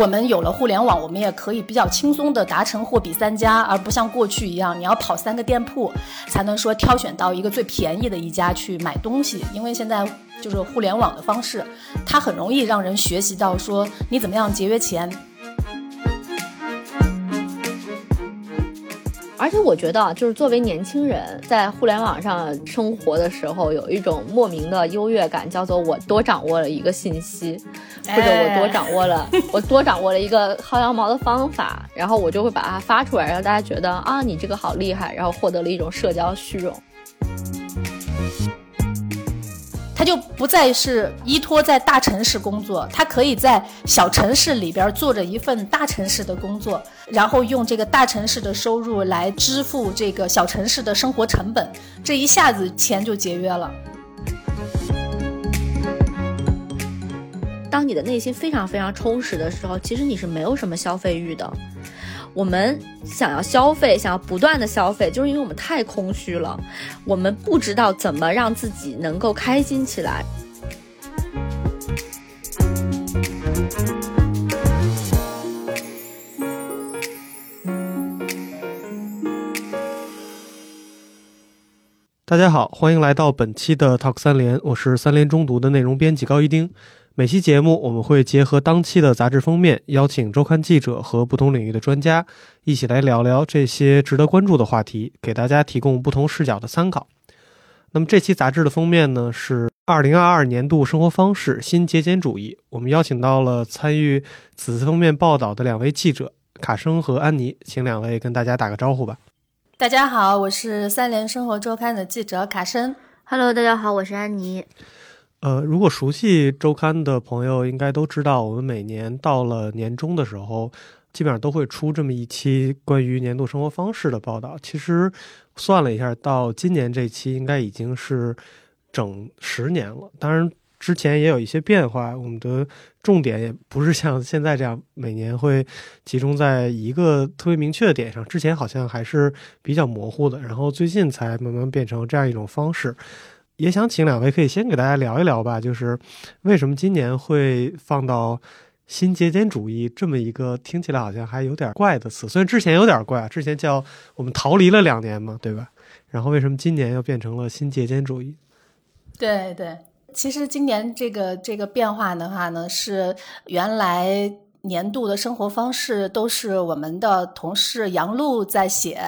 我们有了互联网，我们也可以比较轻松的达成货比三家，而不像过去一样，你要跑三个店铺才能说挑选到一个最便宜的一家去买东西。因为现在就是互联网的方式，它很容易让人学习到说你怎么样节约钱。而且我觉得，就是作为年轻人，在互联网上生活的时候，有一种莫名的优越感，叫做我多掌握了一个信息，或者我多掌握了，我多掌握了一个薅羊毛的方法，然后我就会把它发出来，让大家觉得啊，你这个好厉害，然后获得了一种社交虚荣。他就不再是依托在大城市工作，他可以在小城市里边做着一份大城市的工作，然后用这个大城市的收入来支付这个小城市的生活成本，这一下子钱就节约了。当你的内心非常非常充实的时候，其实你是没有什么消费欲的。我们想要消费，想要不断的消费，就是因为我们太空虚了，我们不知道怎么让自己能够开心起来。大家好，欢迎来到本期的 Talk 三联，我是三联中读的内容编辑高一丁。每期节目，我们会结合当期的杂志封面，邀请周刊记者和不同领域的专家，一起来聊聊这些值得关注的话题，给大家提供不同视角的参考。那么这期杂志的封面呢，是二零二二年度生活方式新节俭主义。我们邀请到了参与此次封面报道的两位记者卡生和安妮，请两位跟大家打个招呼吧。大家好，我是三联生活周刊的记者卡生。Hello，大家好，我是安妮。呃，如果熟悉周刊的朋友应该都知道，我们每年到了年终的时候，基本上都会出这么一期关于年度生活方式的报道。其实算了一下，到今年这期应该已经是整十年了。当然，之前也有一些变化，我们的重点也不是像现在这样每年会集中在一个特别明确的点上。之前好像还是比较模糊的，然后最近才慢慢变成这样一种方式。也想请两位可以先给大家聊一聊吧，就是为什么今年会放到新节俭主义这么一个听起来好像还有点怪的词？虽然之前有点怪，之前叫我们逃离了两年嘛，对吧？然后为什么今年又变成了新节俭主义？对对，其实今年这个这个变化的话呢，是原来。年度的生活方式都是我们的同事杨璐在写，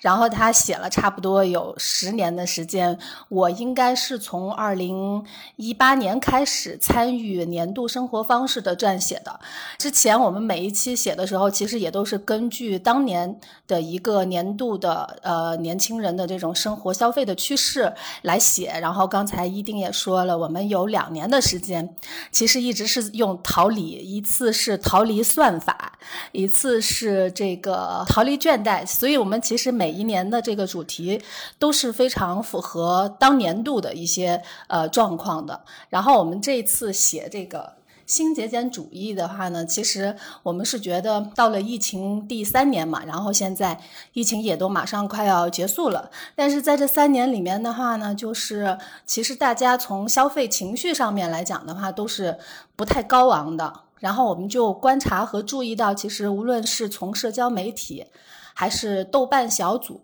然后他写了差不多有十年的时间。我应该是从二零一八年开始参与年度生活方式的撰写的。之前我们每一期写的时候，其实也都是根据当年的一个年度的呃年轻人的这种生活消费的趋势来写。然后刚才一丁也说了，我们有两年的时间，其实一直是用桃李，一次是。逃离算法，一次是这个逃离倦怠，所以我们其实每一年的这个主题都是非常符合当年度的一些呃状况的。然后我们这次写这个新节俭主义的话呢，其实我们是觉得到了疫情第三年嘛，然后现在疫情也都马上快要结束了，但是在这三年里面的话呢，就是其实大家从消费情绪上面来讲的话，都是不太高昂的。然后我们就观察和注意到，其实无论是从社交媒体，还是豆瓣小组，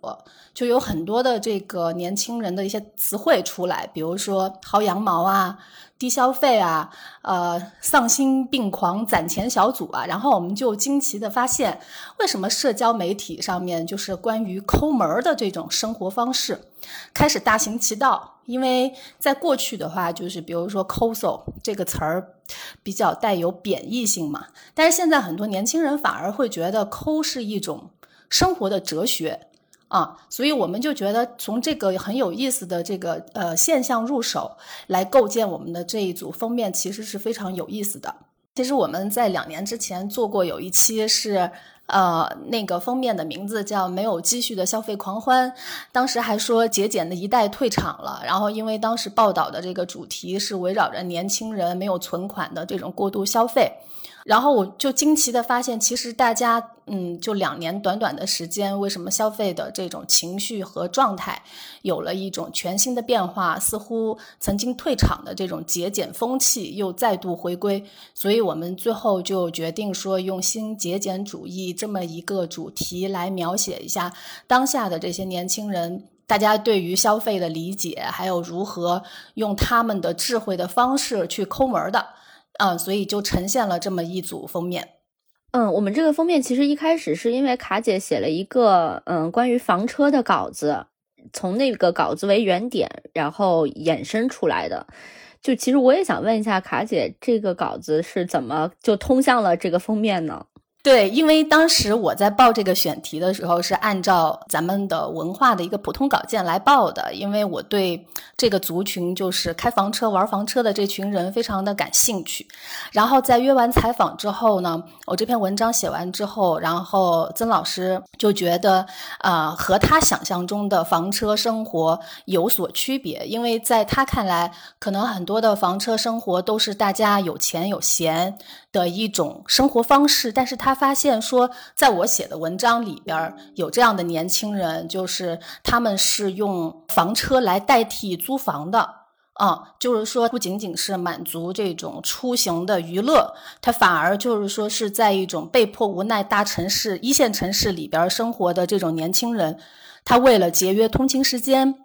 就有很多的这个年轻人的一些词汇出来，比如说薅羊毛啊、低消费啊、呃丧心病狂攒钱小组啊。然后我们就惊奇的发现，为什么社交媒体上面就是关于抠门儿的这种生活方式开始大行其道。因为在过去的话，就是比如说抠搜这个词儿比较带有贬义性嘛，但是现在很多年轻人反而会觉得抠是一种生活的哲学啊，所以我们就觉得从这个很有意思的这个呃现象入手来构建我们的这一组封面，其实是非常有意思的。其实我们在两年之前做过有一期是。呃，那个封面的名字叫“没有积蓄的消费狂欢”，当时还说节俭的一代退场了。然后，因为当时报道的这个主题是围绕着年轻人没有存款的这种过度消费，然后我就惊奇的发现，其实大家，嗯，就两年短短的时间，为什么消费的这种情绪和状态有了一种全新的变化？似乎曾经退场的这种节俭风气又再度回归。所以我们最后就决定说，用新节俭主义这么一个主题来描写一下当下的这些年轻人，大家对于消费的理解，还有如何用他们的智慧的方式去抠门的。嗯，所以就呈现了这么一组封面。嗯，我们这个封面其实一开始是因为卡姐写了一个嗯关于房车的稿子，从那个稿子为原点，然后衍生出来的。就其实我也想问一下卡姐，这个稿子是怎么就通向了这个封面呢？对，因为当时我在报这个选题的时候，是按照咱们的文化的一个普通稿件来报的，因为我对这个族群，就是开房车、玩房车的这群人非常的感兴趣。然后在约完采访之后呢，我这篇文章写完之后，然后曾老师就觉得，啊，和他想象中的房车生活有所区别，因为在他看来，可能很多的房车生活都是大家有钱有闲。的一种生活方式，但是他发现说，在我写的文章里边有这样的年轻人，就是他们是用房车来代替租房的，啊，就是说不仅仅是满足这种出行的娱乐，他反而就是说是在一种被迫无奈大城市一线城市里边生活的这种年轻人，他为了节约通勤时间，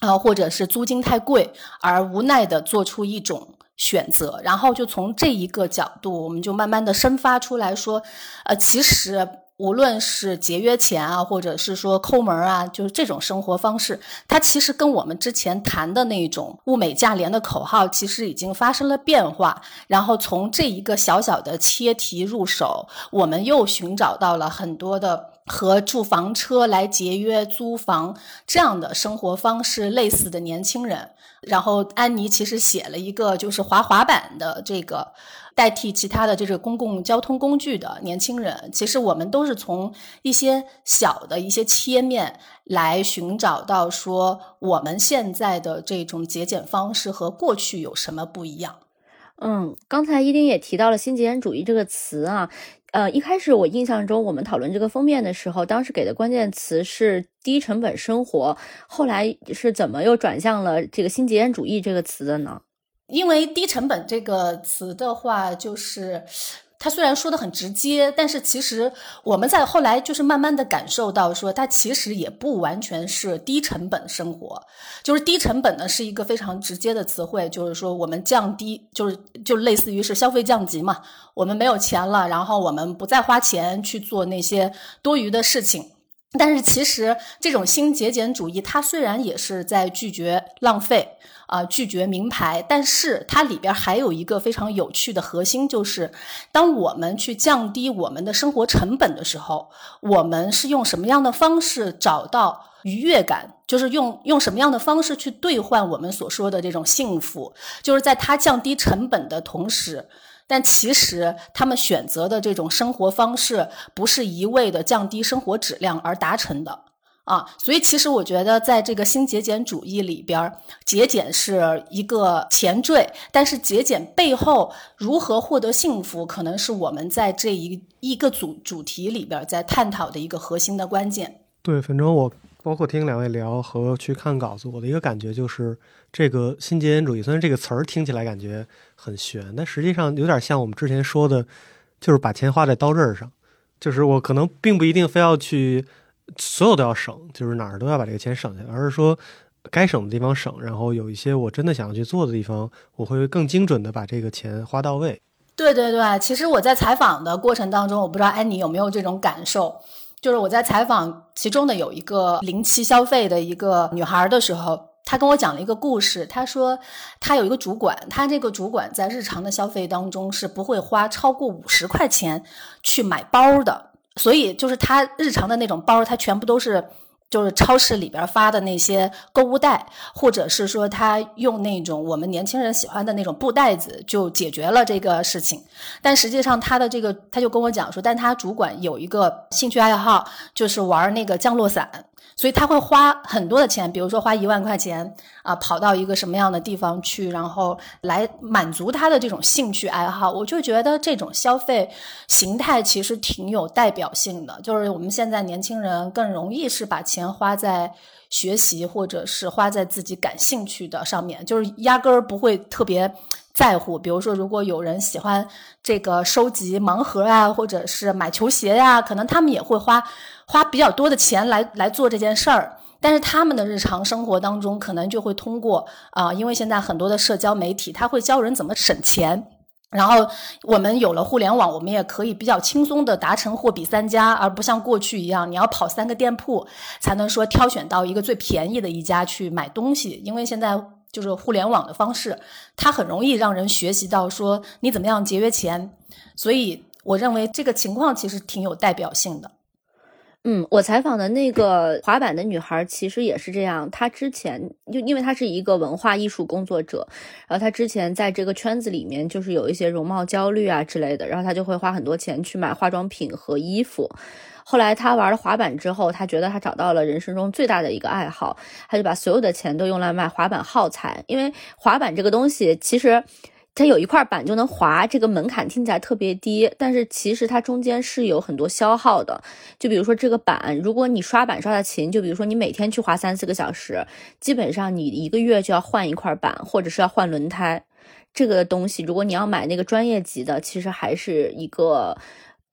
啊，或者是租金太贵而无奈的做出一种。选择，然后就从这一个角度，我们就慢慢的生发出来说，呃，其实无论是节约钱啊，或者是说抠门啊，就是这种生活方式，它其实跟我们之前谈的那种物美价廉的口号，其实已经发生了变化。然后从这一个小小的切题入手，我们又寻找到了很多的和住房车来节约租房这样的生活方式类似的年轻人。然后安妮其实写了一个就是滑滑板的这个代替其他的这个公共交通工具的年轻人，其实我们都是从一些小的一些切面来寻找到说我们现在的这种节俭方式和过去有什么不一样。嗯，刚才伊丁也提到了新节俭主义这个词啊。呃，一开始我印象中，我们讨论这个封面的时候，当时给的关键词是低成本生活。后来是怎么又转向了这个新极简主义这个词的呢？因为低成本这个词的话，就是。他虽然说的很直接，但是其实我们在后来就是慢慢的感受到，说他其实也不完全是低成本生活。就是低成本呢是一个非常直接的词汇，就是说我们降低，就是就类似于是消费降级嘛。我们没有钱了，然后我们不再花钱去做那些多余的事情。但是其实这种新节俭主义，它虽然也是在拒绝浪费。啊，拒绝名牌，但是它里边还有一个非常有趣的核心，就是当我们去降低我们的生活成本的时候，我们是用什么样的方式找到愉悦感？就是用用什么样的方式去兑换我们所说的这种幸福？就是在它降低成本的同时，但其实他们选择的这种生活方式，不是一味的降低生活质量而达成的。啊，所以其实我觉得，在这个新节俭主义里边，节俭是一个前缀，但是节俭背后如何获得幸福，可能是我们在这一一个主主题里边在探讨的一个核心的关键。对，反正我包括听两位聊和去看稿子，我的一个感觉就是，这个新节俭主义虽然这个词儿听起来感觉很玄，但实际上有点像我们之前说的，就是把钱花在刀刃上，就是我可能并不一定非要去。所有都要省，就是哪儿都要把这个钱省下来，而是说该省的地方省，然后有一些我真的想要去做的地方，我会更精准的把这个钱花到位。对对对，其实我在采访的过程当中，我不知道安妮有没有这种感受，就是我在采访其中的有一个零期消费的一个女孩的时候，她跟我讲了一个故事。她说她有一个主管，她这个主管在日常的消费当中是不会花超过五十块钱去买包的。所以就是她日常的那种包，她全部都是就是超市里边发的那些购物袋，或者是说他用那种我们年轻人喜欢的那种布袋子就解决了这个事情。但实际上他的这个他就跟我讲说，但他主管有一个兴趣爱好就是玩那个降落伞，所以他会花很多的钱，比如说花一万块钱啊，跑到一个什么样的地方去，然后来满足他的这种兴趣爱好。我就觉得这种消费形态其实挺有代表性的，就是我们现在年轻人更容易是把钱花在学习或者是花在自己感兴趣的上面，就是压根儿不会特别在乎。比如说，如果有人喜欢这个收集盲盒啊，或者是买球鞋呀，可能他们也会花。花比较多的钱来来做这件事儿，但是他们的日常生活当中可能就会通过啊，因为现在很多的社交媒体，他会教人怎么省钱。然后我们有了互联网，我们也可以比较轻松的达成货比三家，而不像过去一样，你要跑三个店铺才能说挑选到一个最便宜的一家去买东西。因为现在就是互联网的方式，它很容易让人学习到说你怎么样节约钱。所以我认为这个情况其实挺有代表性的。嗯，我采访的那个滑板的女孩其实也是这样。她之前就因为她是一个文化艺术工作者，然后她之前在这个圈子里面就是有一些容貌焦虑啊之类的，然后她就会花很多钱去买化妆品和衣服。后来她玩了滑板之后，她觉得她找到了人生中最大的一个爱好，她就把所有的钱都用来买滑板耗材，因为滑板这个东西其实。它有一块板就能滑，这个门槛听起来特别低，但是其实它中间是有很多消耗的。就比如说这个板，如果你刷板刷的勤，就比如说你每天去滑三四个小时，基本上你一个月就要换一块板，或者是要换轮胎。这个东西，如果你要买那个专业级的，其实还是一个。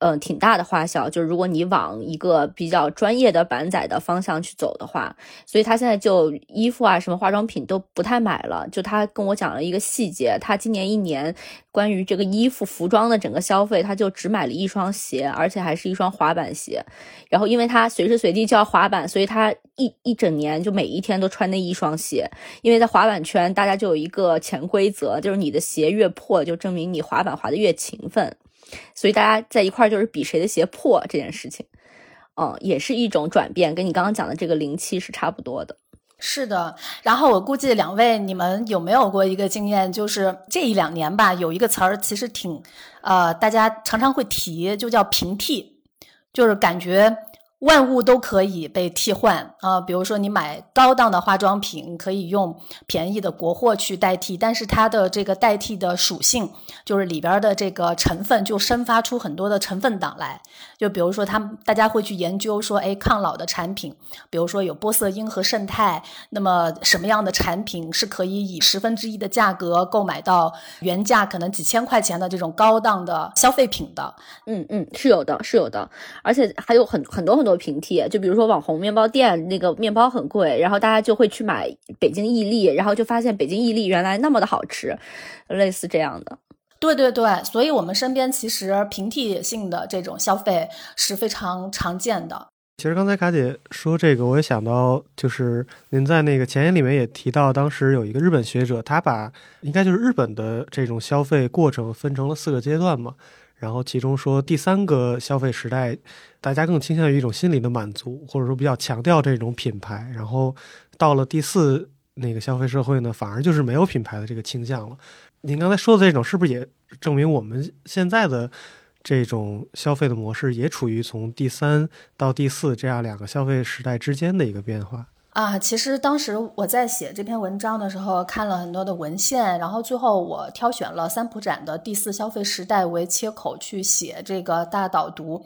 嗯，挺大的花销，就是如果你往一个比较专业的板仔的方向去走的话，所以他现在就衣服啊，什么化妆品都不太买了。就他跟我讲了一个细节，他今年一年关于这个衣服服装的整个消费，他就只买了一双鞋，而且还是一双滑板鞋。然后因为他随时随地就要滑板，所以他一一整年就每一天都穿那一双鞋。因为在滑板圈，大家就有一个潜规则，就是你的鞋越破，就证明你滑板滑的越勤奋。所以大家在一块儿就是比谁的鞋破这件事情，嗯，也是一种转变，跟你刚刚讲的这个灵气是差不多的。是的，然后我估计两位你们有没有过一个经验，就是这一两年吧，有一个词儿其实挺，呃，大家常常会提，就叫平替，就是感觉。万物都可以被替换啊，比如说你买高档的化妆品，可以用便宜的国货去代替，但是它的这个代替的属性，就是里边的这个成分就生发出很多的成分党来。就比如说，他们大家会去研究说，哎，抗老的产品，比如说有玻色因和胜肽，那么什么样的产品是可以以十分之一的价格购买到原价可能几千块钱的这种高档的消费品的？嗯嗯，是有的，是有的，而且还有很很多很多。平替，就比如说网红面包店那个面包很贵，然后大家就会去买北京伊利，然后就发现北京伊利原来那么的好吃，类似这样的。对对对，所以我们身边其实平替性的这种消费是非常常见的。其实刚才卡姐说这个，我也想到，就是您在那个前言里面也提到，当时有一个日本学者，他把应该就是日本的这种消费过程分成了四个阶段嘛。然后其中说，第三个消费时代，大家更倾向于一种心理的满足，或者说比较强调这种品牌。然后到了第四那个消费社会呢，反而就是没有品牌的这个倾向了。您刚才说的这种，是不是也证明我们现在的这种消费的模式也处于从第三到第四这样两个消费时代之间的一个变化？啊，其实当时我在写这篇文章的时候，看了很多的文献，然后最后我挑选了三浦展的第四消费时代为切口去写这个大导读。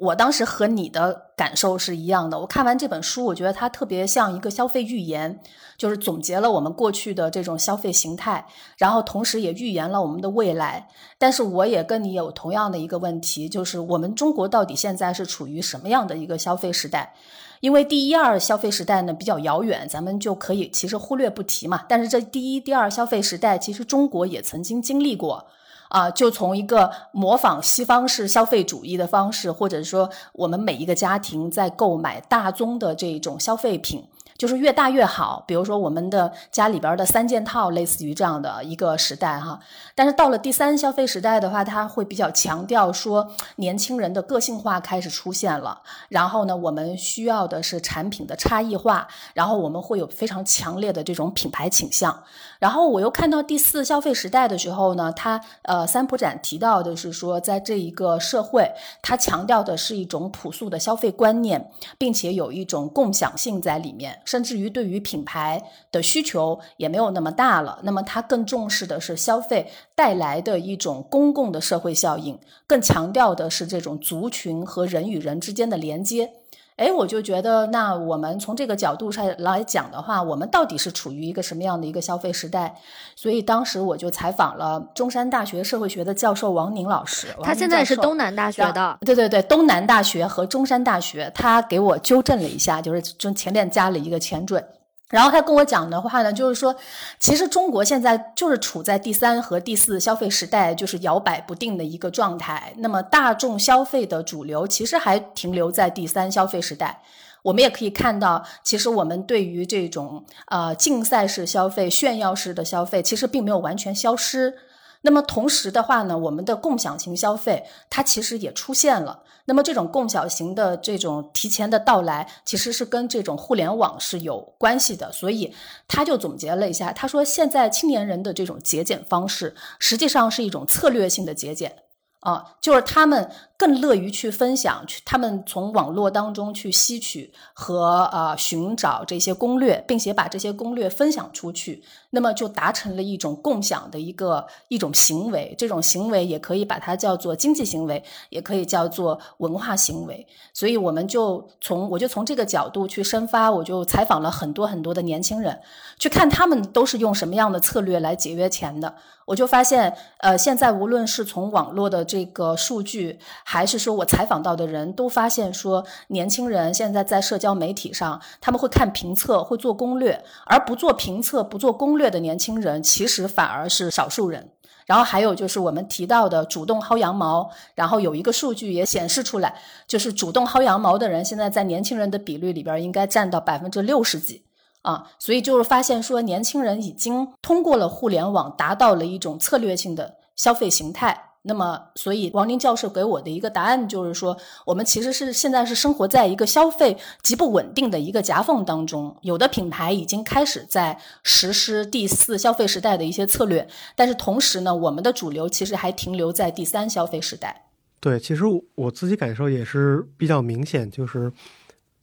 我当时和你的感受是一样的。我看完这本书，我觉得它特别像一个消费预言，就是总结了我们过去的这种消费形态，然后同时也预言了我们的未来。但是我也跟你有同样的一个问题，就是我们中国到底现在是处于什么样的一个消费时代？因为第一二消费时代呢比较遥远，咱们就可以其实忽略不提嘛。但是这第一、第二消费时代，其实中国也曾经经历过啊。就从一个模仿西方式消费主义的方式，或者说我们每一个家庭在购买大宗的这种消费品，就是越大越好。比如说我们的家里边的三件套，类似于这样的一个时代哈。但是到了第三消费时代的话，它会比较强调说年轻人的个性化开始出现了。然后呢，我们需要的是产品的差异化，然后我们会有非常强烈的这种品牌倾向。然后我又看到第四消费时代的时候呢，它呃三浦展提到的是说，在这一个社会，它强调的是一种朴素的消费观念，并且有一种共享性在里面，甚至于对于品牌的需求也没有那么大了。那么它更重视的是消费带来的一种公共的社会效应，更强调的是这种族群和人与人之间的连接。哎，我就觉得，那我们从这个角度上来讲的话，我们到底是处于一个什么样的一个消费时代？所以当时我就采访了中山大学社会学的教授王宁老师，他现在是东南大学的，对对对，东南大学和中山大学，他给我纠正了一下，就是中前面加了一个前缀。然后他跟我讲的话呢，就是说，其实中国现在就是处在第三和第四消费时代，就是摇摆不定的一个状态。那么大众消费的主流其实还停留在第三消费时代。我们也可以看到，其实我们对于这种呃竞赛式消费、炫耀式的消费，其实并没有完全消失。那么同时的话呢，我们的共享型消费它其实也出现了。那么这种共享型的这种提前的到来，其实是跟这种互联网是有关系的。所以他就总结了一下，他说现在青年人的这种节俭方式，实际上是一种策略性的节俭。啊，就是他们更乐于去分享，去他们从网络当中去吸取和呃寻找这些攻略，并且把这些攻略分享出去，那么就达成了一种共享的一个一种行为。这种行为也可以把它叫做经济行为，也可以叫做文化行为。所以我们就从我就从这个角度去深发，我就采访了很多很多的年轻人，去看他们都是用什么样的策略来节约钱的。我就发现，呃，现在无论是从网络的这个数据，还是说我采访到的人都发现说，年轻人现在在社交媒体上，他们会看评测，会做攻略，而不做评测、不做攻略的年轻人，其实反而是少数人。然后还有就是我们提到的主动薅羊毛，然后有一个数据也显示出来，就是主动薅羊毛的人，现在在年轻人的比率里边应该占到百分之六十几。啊，所以就是发现说，年轻人已经通过了互联网，达到了一种策略性的消费形态。那么，所以王林教授给我的一个答案就是说，我们其实是现在是生活在一个消费极不稳定的一个夹缝当中。有的品牌已经开始在实施第四消费时代的一些策略，但是同时呢，我们的主流其实还停留在第三消费时代。对，其实我自己感受也是比较明显，就是。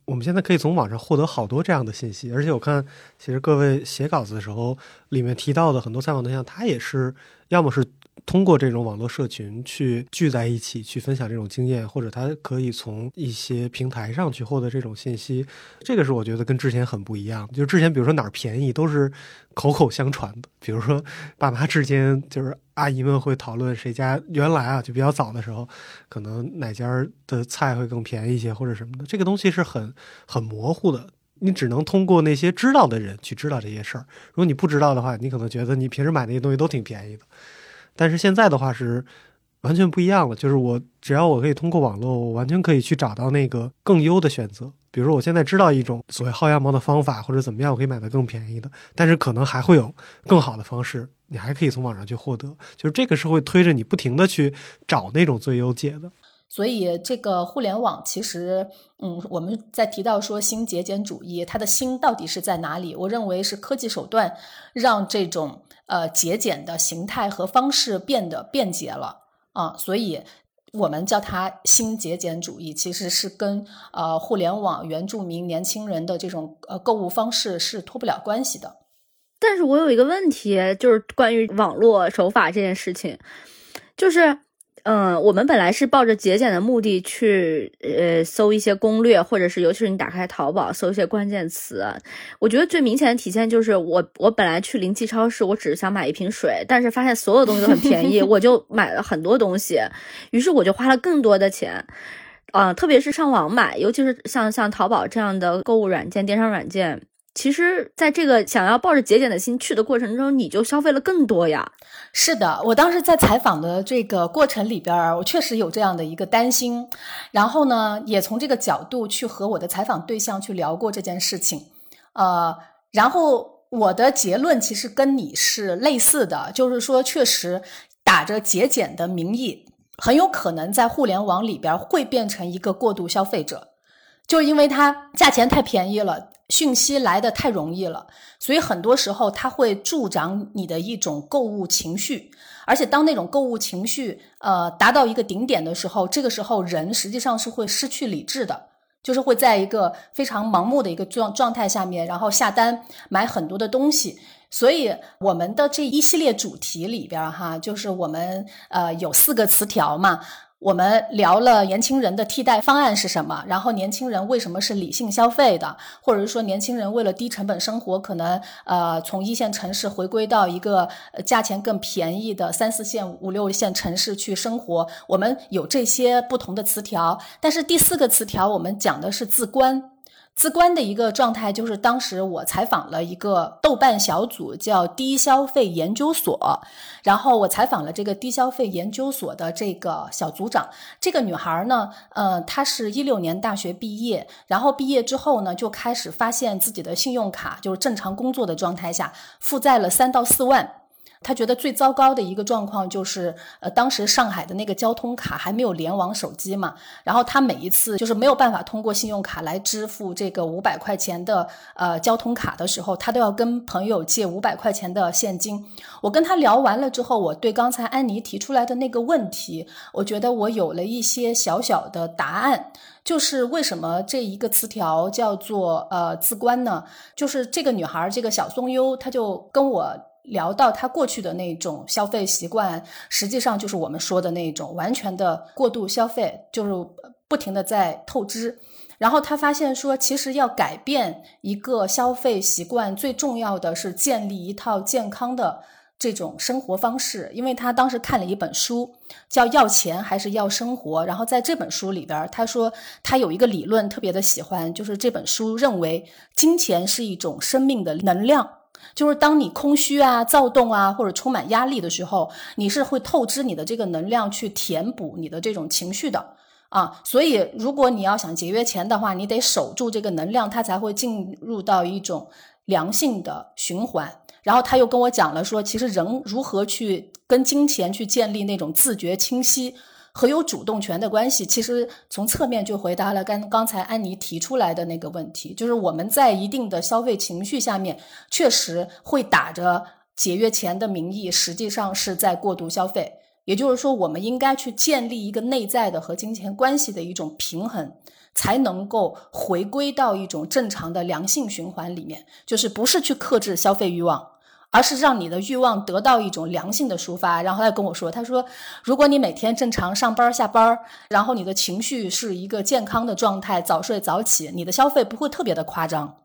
我们现在可以从网上获得好多这样的信息，而且我看，其实各位写稿子的时候，里面提到的很多采访对象，他也是要么是。通过这种网络社群去聚在一起去分享这种经验，或者他可以从一些平台上去获得这种信息，这个是我觉得跟之前很不一样。就之前比如说哪儿便宜都是口口相传的，比如说爸妈之间就是阿姨们会讨论谁家原来啊就比较早的时候，可能哪家的菜会更便宜一些或者什么的，这个东西是很很模糊的，你只能通过那些知道的人去知道这些事儿。如果你不知道的话，你可能觉得你平时买那些东西都挺便宜的。但是现在的话是完全不一样了，就是我只要我可以通过网络，我完全可以去找到那个更优的选择。比如说，我现在知道一种所谓薅羊毛的方法，或者怎么样，我可以买到更便宜的。但是可能还会有更好的方式，你还可以从网上去获得。就是这个是会推着你不停的去找那种最优解的。所以这个互联网其实，嗯，我们在提到说新节俭主义，它的新到底是在哪里？我认为是科技手段让这种。呃，节俭的形态和方式变得便捷了啊，所以我们叫它新节俭主义，其实是跟呃互联网原住民年轻人的这种呃购物方式是脱不了关系的。但是我有一个问题，就是关于网络手法这件事情，就是。嗯，我们本来是抱着节俭的目的去，呃，搜一些攻略，或者是尤其是你打开淘宝搜一些关键词。我觉得最明显的体现就是，我我本来去灵气超市，我只是想买一瓶水，但是发现所有东西都很便宜，我就买了很多东西，于是我就花了更多的钱。啊，特别是上网买，尤其是像像淘宝这样的购物软件、电商软件。其实，在这个想要抱着节俭的心去的过程中，你就消费了更多呀。是的，我当时在采访的这个过程里边，我确实有这样的一个担心，然后呢，也从这个角度去和我的采访对象去聊过这件事情。呃，然后我的结论其实跟你是类似的，就是说，确实打着节俭的名义，很有可能在互联网里边会变成一个过度消费者，就因为它价钱太便宜了，讯息来的太容易了，所以很多时候它会助长你的一种购物情绪。而且当那种购物情绪呃达到一个顶点的时候，这个时候人实际上是会失去理智的，就是会在一个非常盲目的一个状状态下面，然后下单买很多的东西。所以我们的这一系列主题里边哈，就是我们呃有四个词条嘛。我们聊了年轻人的替代方案是什么，然后年轻人为什么是理性消费的，或者是说年轻人为了低成本生活，可能呃从一线城市回归到一个价钱更便宜的三四线、五六线城市去生活。我们有这些不同的词条，但是第四个词条我们讲的是自观。自观的一个状态，就是当时我采访了一个豆瓣小组，叫低消费研究所。然后我采访了这个低消费研究所的这个小组长。这个女孩呢，呃，她是一六年大学毕业，然后毕业之后呢，就开始发现自己的信用卡就是正常工作的状态下负债了三到四万。他觉得最糟糕的一个状况就是，呃，当时上海的那个交通卡还没有联网手机嘛，然后他每一次就是没有办法通过信用卡来支付这个五百块钱的呃交通卡的时候，他都要跟朋友借五百块钱的现金。我跟他聊完了之后，我对刚才安妮提出来的那个问题，我觉得我有了一些小小的答案，就是为什么这一个词条叫做呃自观呢？就是这个女孩，这个小松优，她就跟我。聊到他过去的那种消费习惯，实际上就是我们说的那种完全的过度消费，就是不停的在透支。然后他发现说，其实要改变一个消费习惯，最重要的是建立一套健康的这种生活方式。因为他当时看了一本书，叫《要钱还是要生活》。然后在这本书里边，他说他有一个理论特别的喜欢，就是这本书认为金钱是一种生命的能量。就是当你空虚啊、躁动啊，或者充满压力的时候，你是会透支你的这个能量去填补你的这种情绪的啊。所以，如果你要想节约钱的话，你得守住这个能量，它才会进入到一种良性的循环。然后他又跟我讲了说，其实人如何去跟金钱去建立那种自觉清晰。和有主动权的关系，其实从侧面就回答了刚刚才安妮提出来的那个问题，就是我们在一定的消费情绪下面，确实会打着节约钱的名义，实际上是在过度消费。也就是说，我们应该去建立一个内在的和金钱关系的一种平衡，才能够回归到一种正常的良性循环里面，就是不是去克制消费欲望。而是让你的欲望得到一种良性的抒发，然后他跟我说：“他说，如果你每天正常上班下班，然后你的情绪是一个健康的状态，早睡早起，你的消费不会特别的夸张。”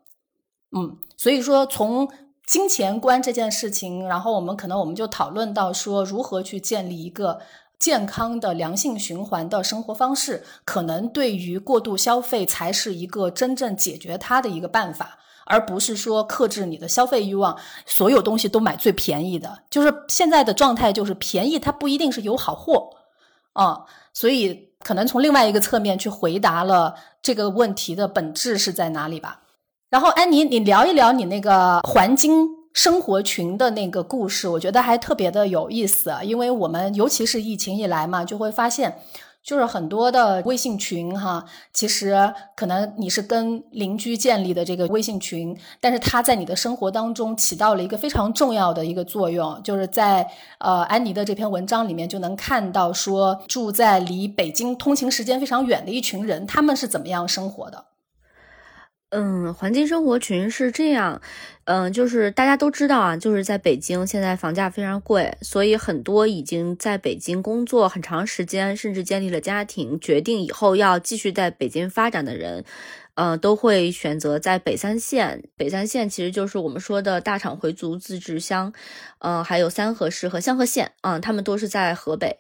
嗯，所以说从金钱观这件事情，然后我们可能我们就讨论到说，如何去建立一个健康的良性循环的生活方式，可能对于过度消费才是一个真正解决它的一个办法。而不是说克制你的消费欲望，所有东西都买最便宜的，就是现在的状态，就是便宜它不一定是有好货啊，所以可能从另外一个侧面去回答了这个问题的本质是在哪里吧。然后安妮，你聊一聊你那个环金生活群的那个故事，我觉得还特别的有意思，因为我们尤其是疫情以来嘛，就会发现。就是很多的微信群哈，其实可能你是跟邻居建立的这个微信群，但是它在你的生活当中起到了一个非常重要的一个作用。就是在呃安妮的这篇文章里面就能看到，说住在离北京通勤时间非常远的一群人，他们是怎么样生活的。嗯，环境生活群是这样，嗯，就是大家都知道啊，就是在北京现在房价非常贵，所以很多已经在北京工作很长时间，甚至建立了家庭，决定以后要继续在北京发展的人。呃，都会选择在北三县。北三县其实就是我们说的大厂回族自治乡，嗯，还有三河市和香河县啊，他们都是在河北，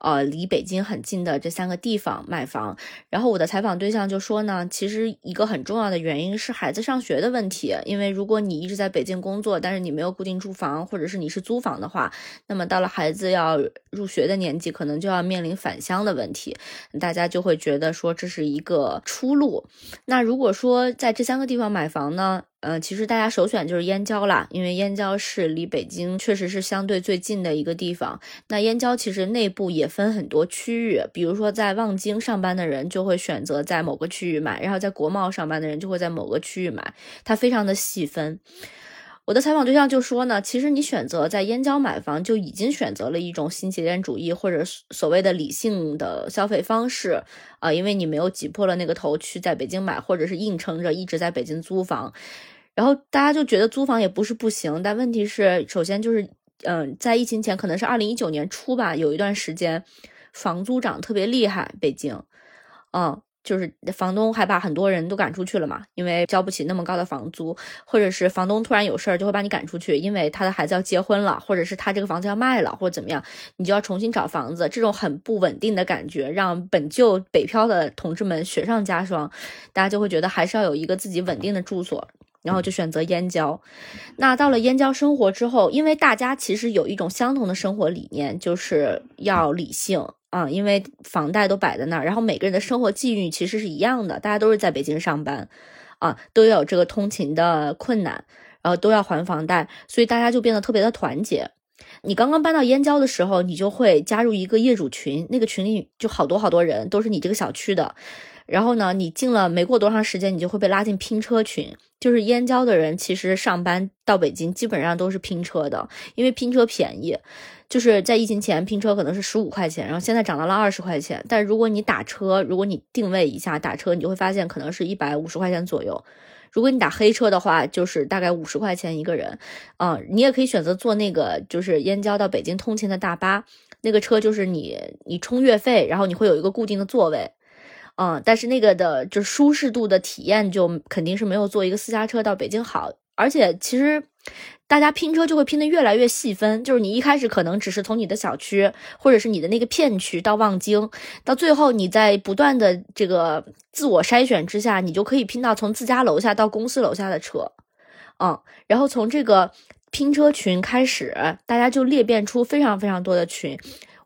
呃，离北京很近的这三个地方买房。然后我的采访对象就说呢，其实一个很重要的原因是孩子上学的问题，因为如果你一直在北京工作，但是你没有固定住房，或者是你是租房的话，那么到了孩子要入学的年纪，可能就要面临返乡的问题，大家就会觉得说这是一个出路。那如果说在这三个地方买房呢，呃，其实大家首选就是燕郊啦，因为燕郊是离北京确实是相对最近的一个地方。那燕郊其实内部也分很多区域，比如说在望京上班的人就会选择在某个区域买，然后在国贸上班的人就会在某个区域买，它非常的细分。我的采访对象就说呢，其实你选择在燕郊买房，就已经选择了一种新节点主义或者所谓的理性的消费方式啊，因为你没有挤破了那个头去在北京买，或者是硬撑着一直在北京租房。然后大家就觉得租房也不是不行，但问题是，首先就是，嗯，在疫情前，可能是二零一九年初吧，有一段时间房租涨特别厉害，北京，嗯。就是房东还把很多人都赶出去了嘛，因为交不起那么高的房租，或者是房东突然有事儿就会把你赶出去，因为他的孩子要结婚了，或者是他这个房子要卖了，或者怎么样，你就要重新找房子。这种很不稳定的感觉，让本就北漂的同志们雪上加霜，大家就会觉得还是要有一个自己稳定的住所，然后就选择燕郊。那到了燕郊生活之后，因为大家其实有一种相同的生活理念，就是要理性。啊，因为房贷都摆在那儿，然后每个人的生活际遇其实是一样的，大家都是在北京上班，啊，都有这个通勤的困难，然后都要还房贷，所以大家就变得特别的团结。你刚刚搬到燕郊的时候，你就会加入一个业主群，那个群里就好多好多人，都是你这个小区的。然后呢，你进了没过多长时间，你就会被拉进拼车群，就是燕郊的人其实上班到北京基本上都是拼车的，因为拼车便宜。就是在疫情前拼车可能是十五块钱，然后现在涨到了二十块钱。但如果你打车，如果你定位一下打车，你就会发现可能是一百五十块钱左右。如果你打黑车的话，就是大概五十块钱一个人。嗯，你也可以选择坐那个就是燕郊到北京通勤的大巴，那个车就是你你充月费，然后你会有一个固定的座位。嗯，但是那个的就舒适度的体验就肯定是没有坐一个私家车到北京好。而且其实，大家拼车就会拼得越来越细分，就是你一开始可能只是从你的小区或者是你的那个片区到望京，到最后你在不断的这个自我筛选之下，你就可以拼到从自家楼下到公司楼下的车，嗯，然后从这个拼车群开始，大家就裂变出非常非常多的群。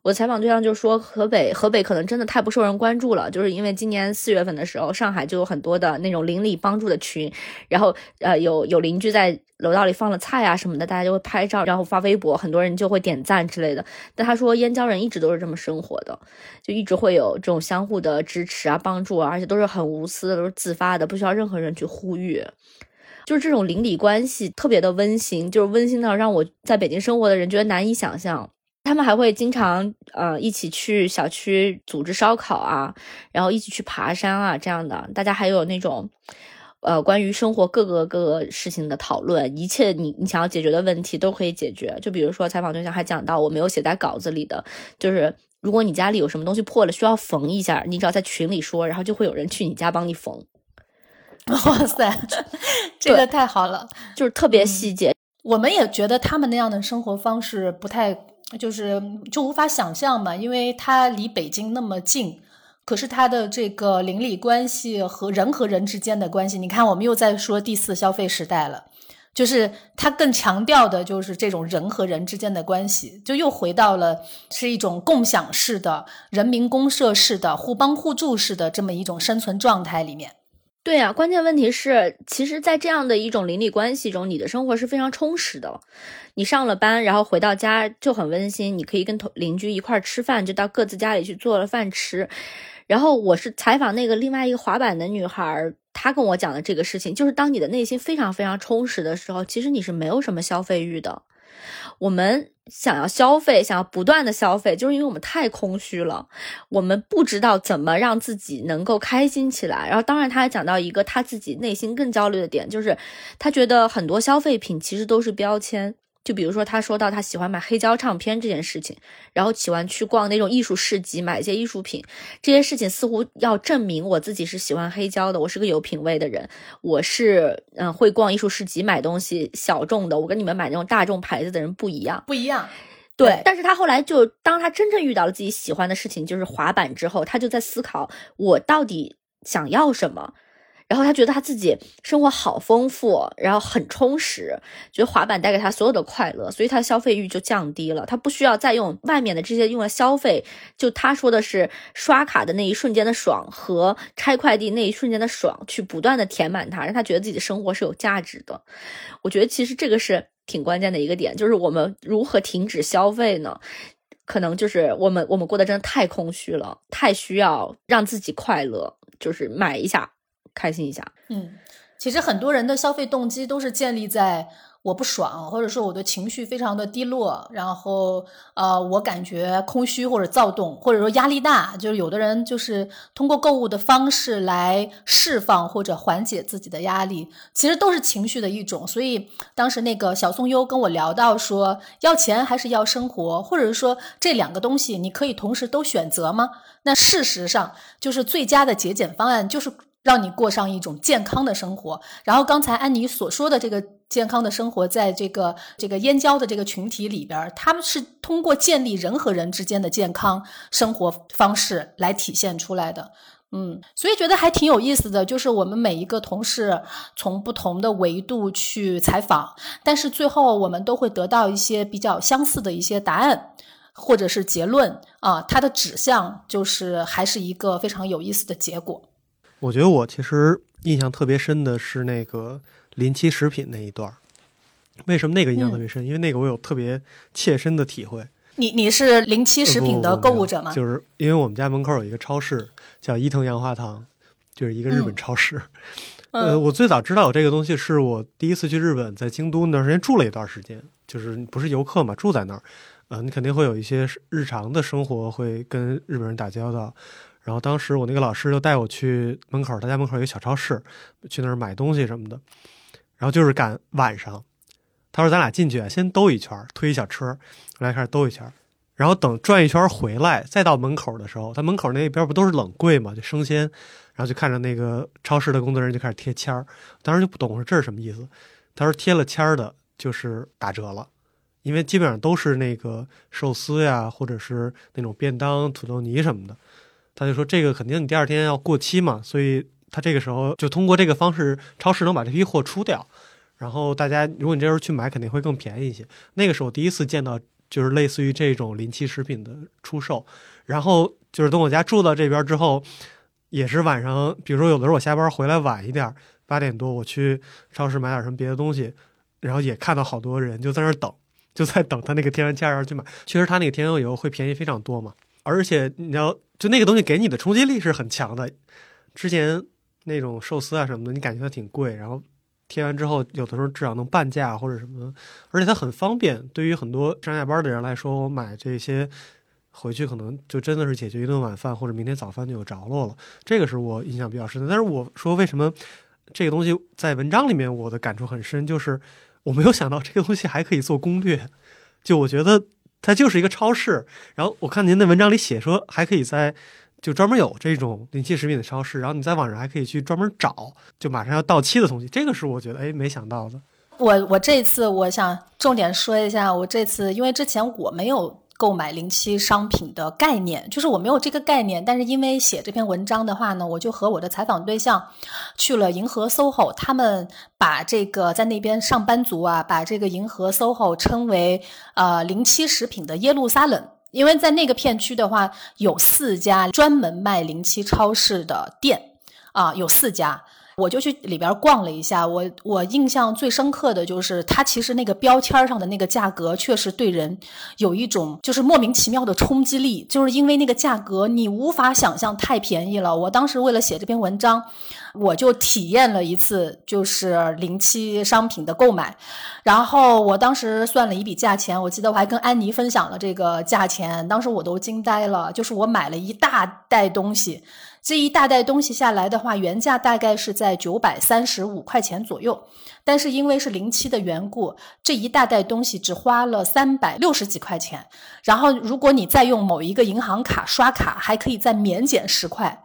我采访对象就说，河北河北可能真的太不受人关注了，就是因为今年四月份的时候，上海就有很多的那种邻里帮助的群，然后呃有有邻居在楼道里放了菜啊什么的，大家就会拍照，然后发微博，很多人就会点赞之类的。但他说，燕郊人一直都是这么生活的，就一直会有这种相互的支持啊、帮助啊，而且都是很无私的，都是自发的，不需要任何人去呼吁，就是这种邻里关系特别的温馨，就是温馨到让我在北京生活的人觉得难以想象。他们还会经常呃一起去小区组织烧烤啊，然后一起去爬山啊这样的，大家还有那种呃关于生活各个各个事情的讨论，一切你你想要解决的问题都可以解决。就比如说采访对象还讲到我没有写在稿子里的，就是如果你家里有什么东西破了需要缝一下，你只要在群里说，然后就会有人去你家帮你缝。哇塞，这个太好了，就是特别细节。我们也觉得他们那样的生活方式不太。就是就无法想象嘛，因为它离北京那么近，可是它的这个邻里关系和人和人之间的关系，你看我们又在说第四消费时代了，就是它更强调的就是这种人和人之间的关系，就又回到了是一种共享式的、人民公社式的、互帮互助式的这么一种生存状态里面。对呀，关键问题是，其实，在这样的一种邻里关系中，你的生活是非常充实的。你上了班，然后回到家就很温馨，你可以跟同邻居一块儿吃饭，就到各自家里去做了饭吃。然后我是采访那个另外一个滑板的女孩，她跟我讲的这个事情，就是当你的内心非常非常充实的时候，其实你是没有什么消费欲的。我们想要消费，想要不断的消费，就是因为我们太空虚了，我们不知道怎么让自己能够开心起来。然后，当然，他还讲到一个他自己内心更焦虑的点，就是他觉得很多消费品其实都是标签。就比如说，他说到他喜欢买黑胶唱片这件事情，然后喜欢去逛那种艺术市集买一些艺术品，这些事情似乎要证明我自己是喜欢黑胶的，我是个有品位的人，我是嗯会逛艺术市集买东西小众的，我跟你们买那种大众牌子的人不一样，不一样。对，但是他后来就当他真正遇到了自己喜欢的事情，就是滑板之后，他就在思考我到底想要什么。然后他觉得他自己生活好丰富，然后很充实，觉得滑板带给他所有的快乐，所以他的消费欲就降低了。他不需要再用外面的这些用来消费，就他说的是刷卡的那一瞬间的爽和拆快递那一瞬间的爽，去不断的填满它，让他觉得自己的生活是有价值的。我觉得其实这个是挺关键的一个点，就是我们如何停止消费呢？可能就是我们我们过得真的太空虚了，太需要让自己快乐，就是买一下。开心一下，嗯，其实很多人的消费动机都是建立在我不爽，或者说我的情绪非常的低落，然后呃，我感觉空虚或者躁动，或者说压力大，就是有的人就是通过购物的方式来释放或者缓解自己的压力，其实都是情绪的一种。所以当时那个小松优跟我聊到说，要钱还是要生活，或者是说这两个东西你可以同时都选择吗？那事实上就是最佳的节俭方案就是。让你过上一种健康的生活。然后刚才安妮所说的这个健康的生活，在这个这个燕郊的这个群体里边，他们是通过建立人和人之间的健康生活方式来体现出来的。嗯，所以觉得还挺有意思的，就是我们每一个同事从不同的维度去采访，但是最后我们都会得到一些比较相似的一些答案或者是结论啊，它的指向就是还是一个非常有意思的结果。我觉得我其实印象特别深的是那个临期食品那一段为什么那个印象特别深？因为那个我有特别切身的体会。你你是临期食品的购物者吗？就是因为我们家门口有一个超市叫伊藤洋华堂，就是一个日本超市。呃，我最早知道有这个东西是我第一次去日本，在京都那段时间住了一段时间，就是不是游客嘛，住在那儿，呃，你肯定会有一些日常的生活会跟日本人打交道。然后当时我那个老师就带我去门口，他家门口有个小超市，去那儿买东西什么的。然后就是赶晚上，他说咱俩进去，先兜一圈，推一小车，来开始兜一圈。然后等转一圈回来，再到门口的时候，他门口那边不都是冷柜嘛，就生鲜。然后就看着那个超市的工作人员就开始贴签儿，当时就不懂说这是什么意思。他说贴了签儿的就是打折了，因为基本上都是那个寿司呀，或者是那种便当、土豆泥什么的。他就说这个肯定你第二天要过期嘛，所以他这个时候就通过这个方式，超市能把这批货出掉，然后大家如果你这时候去买，肯定会更便宜一些。那个是我第一次见到，就是类似于这种临期食品的出售。然后就是等我家住到这边之后，也是晚上，比如说有的时候我下班回来晚一点，八点多我去超市买点什么别的东西，然后也看到好多人就在那等，就在等他那个贴完签儿去买。确实他那个天完以后会便宜非常多嘛，而且你要。就那个东西给你的冲击力是很强的，之前那种寿司啊什么的，你感觉它挺贵，然后贴完之后，有的时候至少能半价或者什么，而且它很方便。对于很多上下班的人来说，我买这些回去可能就真的是解决一顿晚饭，或者明天早饭就有着落了。这个是我印象比较深的。但是我说为什么这个东西在文章里面我的感触很深，就是我没有想到这个东西还可以做攻略。就我觉得。它就是一个超市，然后我看您的文章里写说，还可以在就专门有这种临期食品的超市，然后你在网上还可以去专门找，就马上要到期的东西，这个是我觉得哎没想到的。我我这次我想重点说一下，我这次因为之前我没有。购买临期商品的概念，就是我没有这个概念，但是因为写这篇文章的话呢，我就和我的采访对象去了银河 SOHO，他们把这个在那边上班族啊，把这个银河 SOHO 称为呃临期食品的耶路撒冷，因为在那个片区的话，有四家专门卖临期超市的店啊，有四家。我就去里边逛了一下，我我印象最深刻的就是它其实那个标签上的那个价格，确实对人有一种就是莫名其妙的冲击力，就是因为那个价格你无法想象太便宜了。我当时为了写这篇文章，我就体验了一次就是临期商品的购买，然后我当时算了一笔价钱，我记得我还跟安妮分享了这个价钱，当时我都惊呆了，就是我买了一大袋东西。这一大袋东西下来的话，原价大概是在九百三十五块钱左右，但是因为是零七的缘故，这一大袋东西只花了三百六十几块钱。然后，如果你再用某一个银行卡刷卡，还可以再免减十块。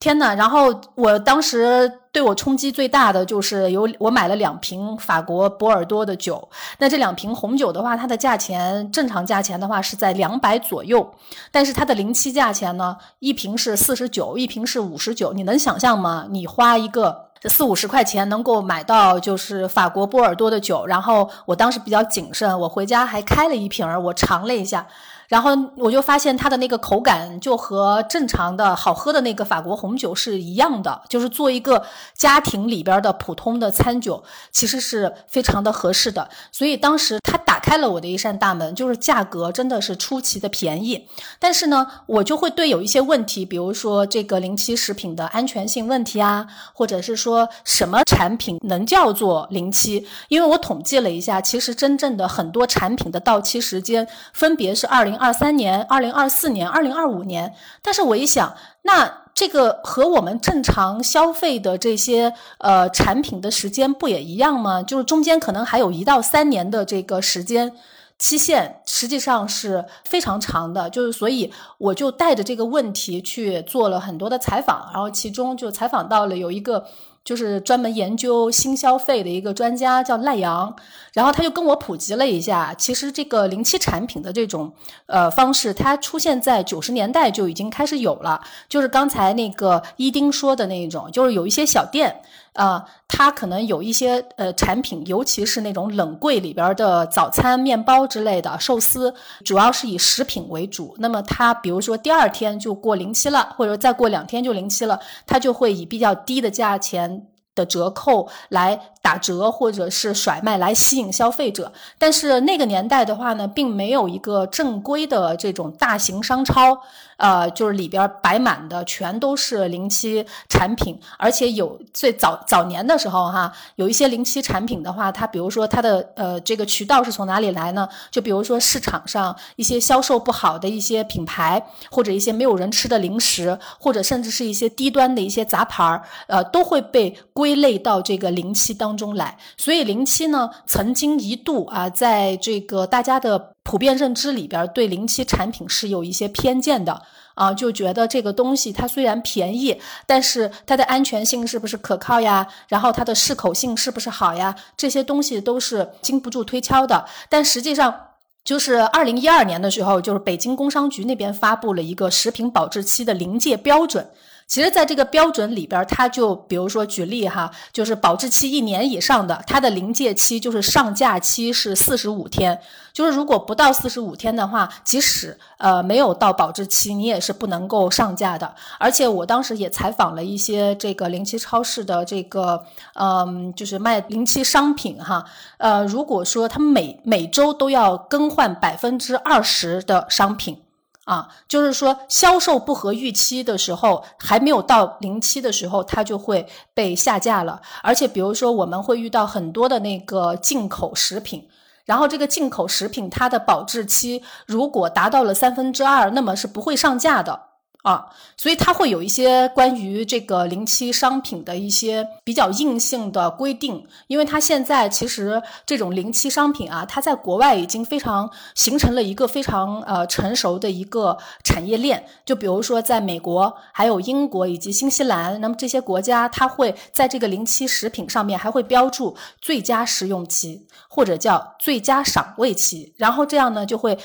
天呐！然后我当时对我冲击最大的就是有我买了两瓶法国波尔多的酒，那这两瓶红酒的话，它的价钱正常价钱的话是在两百左右，但是它的零七价钱呢，一瓶是四十九，一瓶是五十九。你能想象吗？你花一个四五十块钱能够买到就是法国波尔多的酒，然后我当时比较谨慎，我回家还开了一瓶儿，我尝了一下。然后我就发现它的那个口感就和正常的好喝的那个法国红酒是一样的，就是做一个家庭里边的普通的餐酒，其实是非常的合适的。所以当时他打开了我的一扇大门，就是价格真的是出奇的便宜。但是呢，我就会对有一些问题，比如说这个临期食品的安全性问题啊，或者是说什么产品能叫做临期？因为我统计了一下，其实真正的很多产品的到期时间分别是二零。二三年、二零二四年、二零二五年，但是我一想，那这个和我们正常消费的这些呃产品的时间不也一样吗？就是中间可能还有一到三年的这个时间期限，实际上是非常长的。就是所以我就带着这个问题去做了很多的采访，然后其中就采访到了有一个。就是专门研究新消费的一个专家叫赖阳，然后他就跟我普及了一下，其实这个零七产品的这种呃方式，它出现在九十年代就已经开始有了，就是刚才那个伊丁说的那种，就是有一些小店。啊，它可能有一些呃产品，尤其是那种冷柜里边的早餐面包之类的寿司，主要是以食品为主。那么它比如说第二天就过临期了，或者再过两天就临期了，它就会以比较低的价钱的折扣来打折，或者是甩卖来吸引消费者。但是那个年代的话呢，并没有一个正规的这种大型商超。呃，就是里边摆满的全都是临期产品，而且有最早早年的时候哈，有一些临期产品的话，它比如说它的呃这个渠道是从哪里来呢？就比如说市场上一些销售不好的一些品牌，或者一些没有人吃的零食，或者甚至是一些低端的一些杂牌儿，呃，都会被归类到这个临期当当中来。所以临期呢，曾经一度啊，在这个大家的。普遍认知里边对临期产品是有一些偏见的啊，就觉得这个东西它虽然便宜，但是它的安全性是不是可靠呀？然后它的适口性是不是好呀？这些东西都是经不住推敲的。但实际上，就是二零一二年的时候，就是北京工商局那边发布了一个食品保质期的临界标准。其实，在这个标准里边，它就比如说举例哈，就是保质期一年以上的，它的临界期就是上架期是四十五天。就是如果不到四十五天的话，即使呃没有到保质期，你也是不能够上架的。而且我当时也采访了一些这个临期超市的这个嗯，就是卖临期商品哈。呃，如果说他们每每周都要更换百分之二十的商品。啊，就是说销售不合预期的时候，还没有到临期的时候，它就会被下架了。而且，比如说我们会遇到很多的那个进口食品，然后这个进口食品它的保质期如果达到了三分之二，那么是不会上架的。啊，所以它会有一些关于这个临期商品的一些比较硬性的规定，因为它现在其实这种临期商品啊，它在国外已经非常形成了一个非常呃成熟的一个产业链。就比如说在美国、还有英国以及新西兰，那么这些国家它会在这个临期食品上面还会标注最佳食用期或者叫最佳赏味期，然后这样呢就会。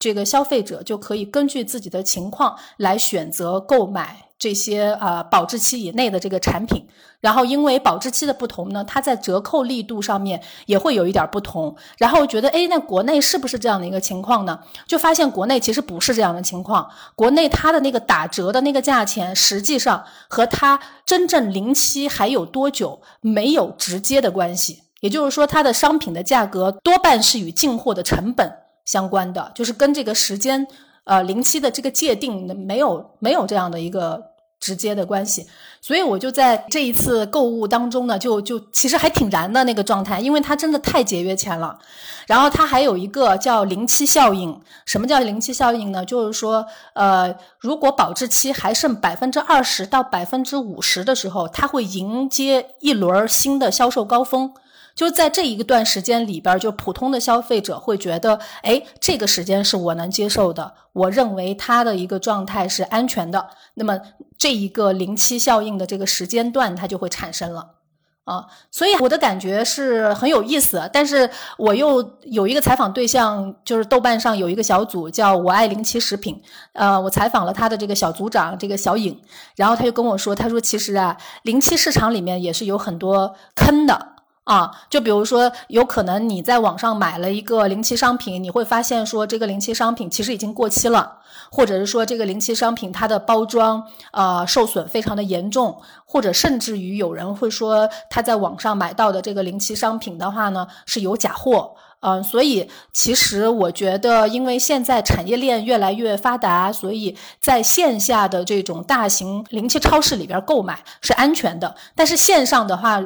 这个消费者就可以根据自己的情况来选择购买这些啊保质期以内的这个产品，然后因为保质期的不同呢，它在折扣力度上面也会有一点不同。然后觉得，哎，那国内是不是这样的一个情况呢？就发现国内其实不是这样的情况。国内它的那个打折的那个价钱，实际上和它真正临期还有多久没有直接的关系。也就是说，它的商品的价格多半是与进货的成本。相关的就是跟这个时间，呃，临期的这个界定没有没有这样的一个直接的关系，所以我就在这一次购物当中呢，就就其实还挺燃的那个状态，因为它真的太节约钱了。然后它还有一个叫临期效应，什么叫临期效应呢？就是说，呃，如果保质期还剩百分之二十到百分之五十的时候，它会迎接一轮新的销售高峰。就在这一段时间里边，就普通的消费者会觉得，哎，这个时间是我能接受的，我认为它的一个状态是安全的。那么这一个临期效应的这个时间段，它就会产生了。啊，所以我的感觉是很有意思，但是我又有一个采访对象，就是豆瓣上有一个小组叫我爱零七食品，呃，我采访了他的这个小组长这个小颖，然后他就跟我说，他说其实啊，零七市场里面也是有很多坑的。啊，就比如说，有可能你在网上买了一个临期商品，你会发现说这个临期商品其实已经过期了，或者是说这个临期商品它的包装呃受损非常的严重，或者甚至于有人会说他在网上买到的这个临期商品的话呢是有假货，嗯，所以其实我觉得，因为现在产业链越来越发达，所以在线下的这种大型临期超市里边购买是安全的，但是线上的话。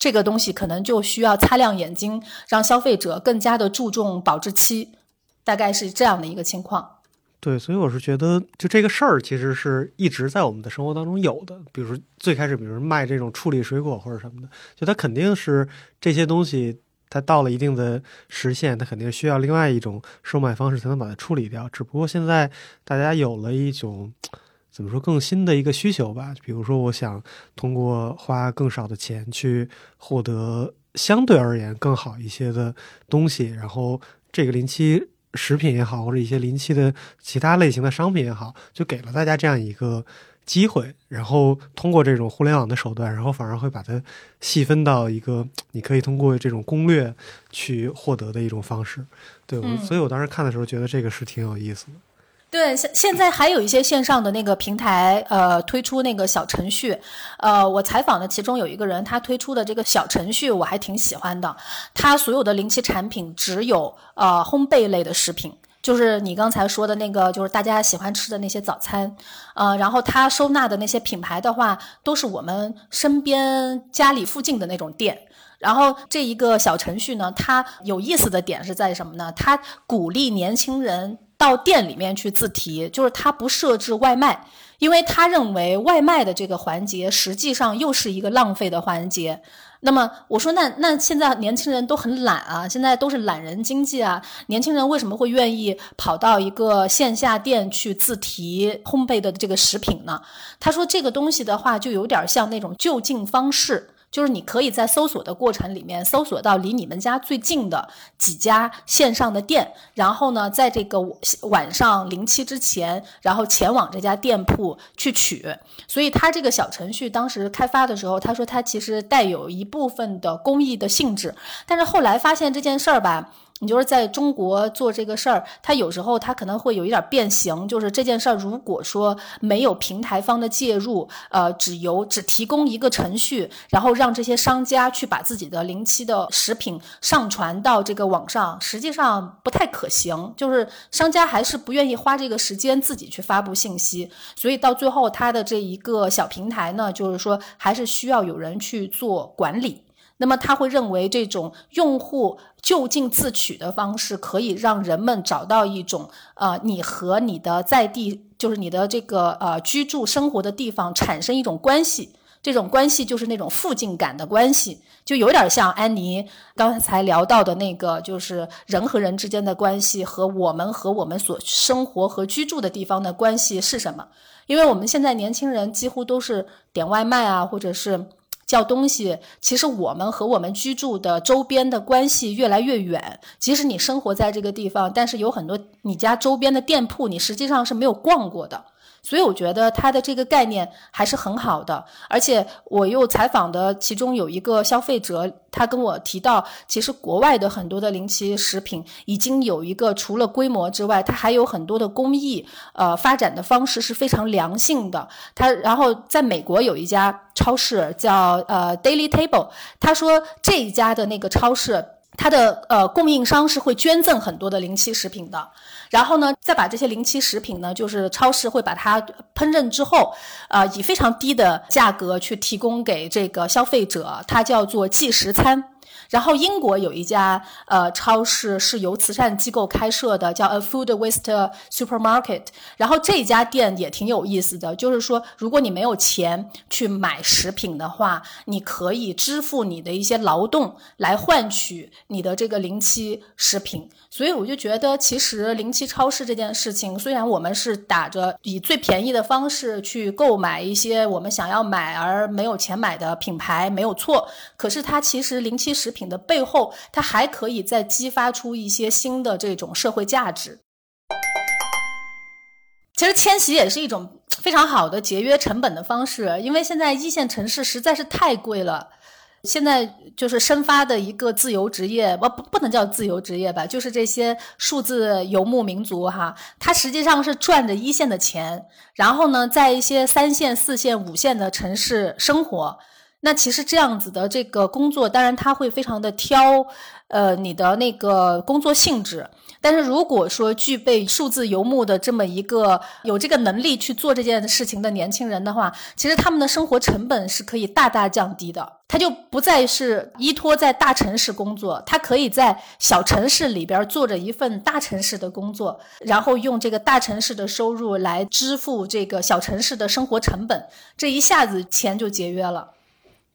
这个东西可能就需要擦亮眼睛，让消费者更加的注重保质期，大概是这样的一个情况。对，所以我是觉得，就这个事儿其实是一直在我们的生活当中有的。比如最开始，比如卖这种处理水果或者什么的，就它肯定是这些东西，它到了一定的时限，它肯定需要另外一种售卖方式才能把它处理掉。只不过现在大家有了一种。怎么说更新的一个需求吧？比如说，我想通过花更少的钱去获得相对而言更好一些的东西，然后这个临期食品也好，或者一些临期的其他类型的商品也好，就给了大家这样一个机会。然后通过这种互联网的手段，然后反而会把它细分到一个你可以通过这种攻略去获得的一种方式。对，所以我当时看的时候觉得这个是挺有意思的。对，现现在还有一些线上的那个平台，呃，推出那个小程序，呃，我采访的其中有一个人，他推出的这个小程序我还挺喜欢的。他所有的临期产品只有呃烘焙类的食品，就是你刚才说的那个，就是大家喜欢吃的那些早餐，呃，然后他收纳的那些品牌的话，都是我们身边家里附近的那种店。然后这一个小程序呢，它有意思的点是在什么呢？它鼓励年轻人。到店里面去自提，就是他不设置外卖，因为他认为外卖的这个环节实际上又是一个浪费的环节。那么我说，那那现在年轻人都很懒啊，现在都是懒人经济啊，年轻人为什么会愿意跑到一个线下店去自提烘焙的这个食品呢？他说这个东西的话，就有点像那种就近方式。就是你可以在搜索的过程里面搜索到离你们家最近的几家线上的店，然后呢，在这个晚上临期之前，然后前往这家店铺去取。所以他这个小程序当时开发的时候，他说他其实带有一部分的公益的性质，但是后来发现这件事儿吧。你就是在中国做这个事儿，它有时候它可能会有一点变形。就是这件事儿，如果说没有平台方的介入，呃，只由只提供一个程序，然后让这些商家去把自己的临期的食品上传到这个网上，实际上不太可行。就是商家还是不愿意花这个时间自己去发布信息，所以到最后，它的这一个小平台呢，就是说还是需要有人去做管理。那么他会认为这种用户就近自取的方式，可以让人们找到一种呃，你和你的在地，就是你的这个呃居住生活的地方产生一种关系。这种关系就是那种附近感的关系，就有点像安妮刚才聊到的那个，就是人和人之间的关系和我们和我们所生活和居住的地方的关系是什么？因为我们现在年轻人几乎都是点外卖啊，或者是。叫东西，其实我们和我们居住的周边的关系越来越远。即使你生活在这个地方，但是有很多你家周边的店铺，你实际上是没有逛过的。所以我觉得它的这个概念还是很好的，而且我又采访的其中有一个消费者，他跟我提到，其实国外的很多的临期食品已经有一个除了规模之外，它还有很多的工艺，呃，发展的方式是非常良性的。他然后在美国有一家超市叫呃 Daily Table，他说这一家的那个超市。它的呃供应商是会捐赠很多的临期食品的，然后呢，再把这些临期食品呢，就是超市会把它烹饪之后，呃，以非常低的价格去提供给这个消费者，它叫做即食餐。然后英国有一家呃超市是由慈善机构开设的，叫 A Food Waste Supermarket。然后这家店也挺有意思的，就是说如果你没有钱去买食品的话，你可以支付你的一些劳动来换取你的这个零期食品。所以我就觉得，其实零七超市这件事情，虽然我们是打着以最便宜的方式去购买一些我们想要买而没有钱买的品牌，没有错。可是它其实零七食品的背后，它还可以再激发出一些新的这种社会价值。其实迁徙也是一种非常好的节约成本的方式，因为现在一线城市实在是太贵了。现在就是生发的一个自由职业，不不不能叫自由职业吧，就是这些数字游牧民族哈，他实际上是赚着一线的钱，然后呢，在一些三线、四线、五线的城市生活。那其实这样子的这个工作，当然他会非常的挑，呃，你的那个工作性质。但是如果说具备数字游牧的这么一个有这个能力去做这件事情的年轻人的话，其实他们的生活成本是可以大大降低的。他就不再是依托在大城市工作，他可以在小城市里边做着一份大城市的工作，然后用这个大城市的收入来支付这个小城市的生活成本，这一下子钱就节约了。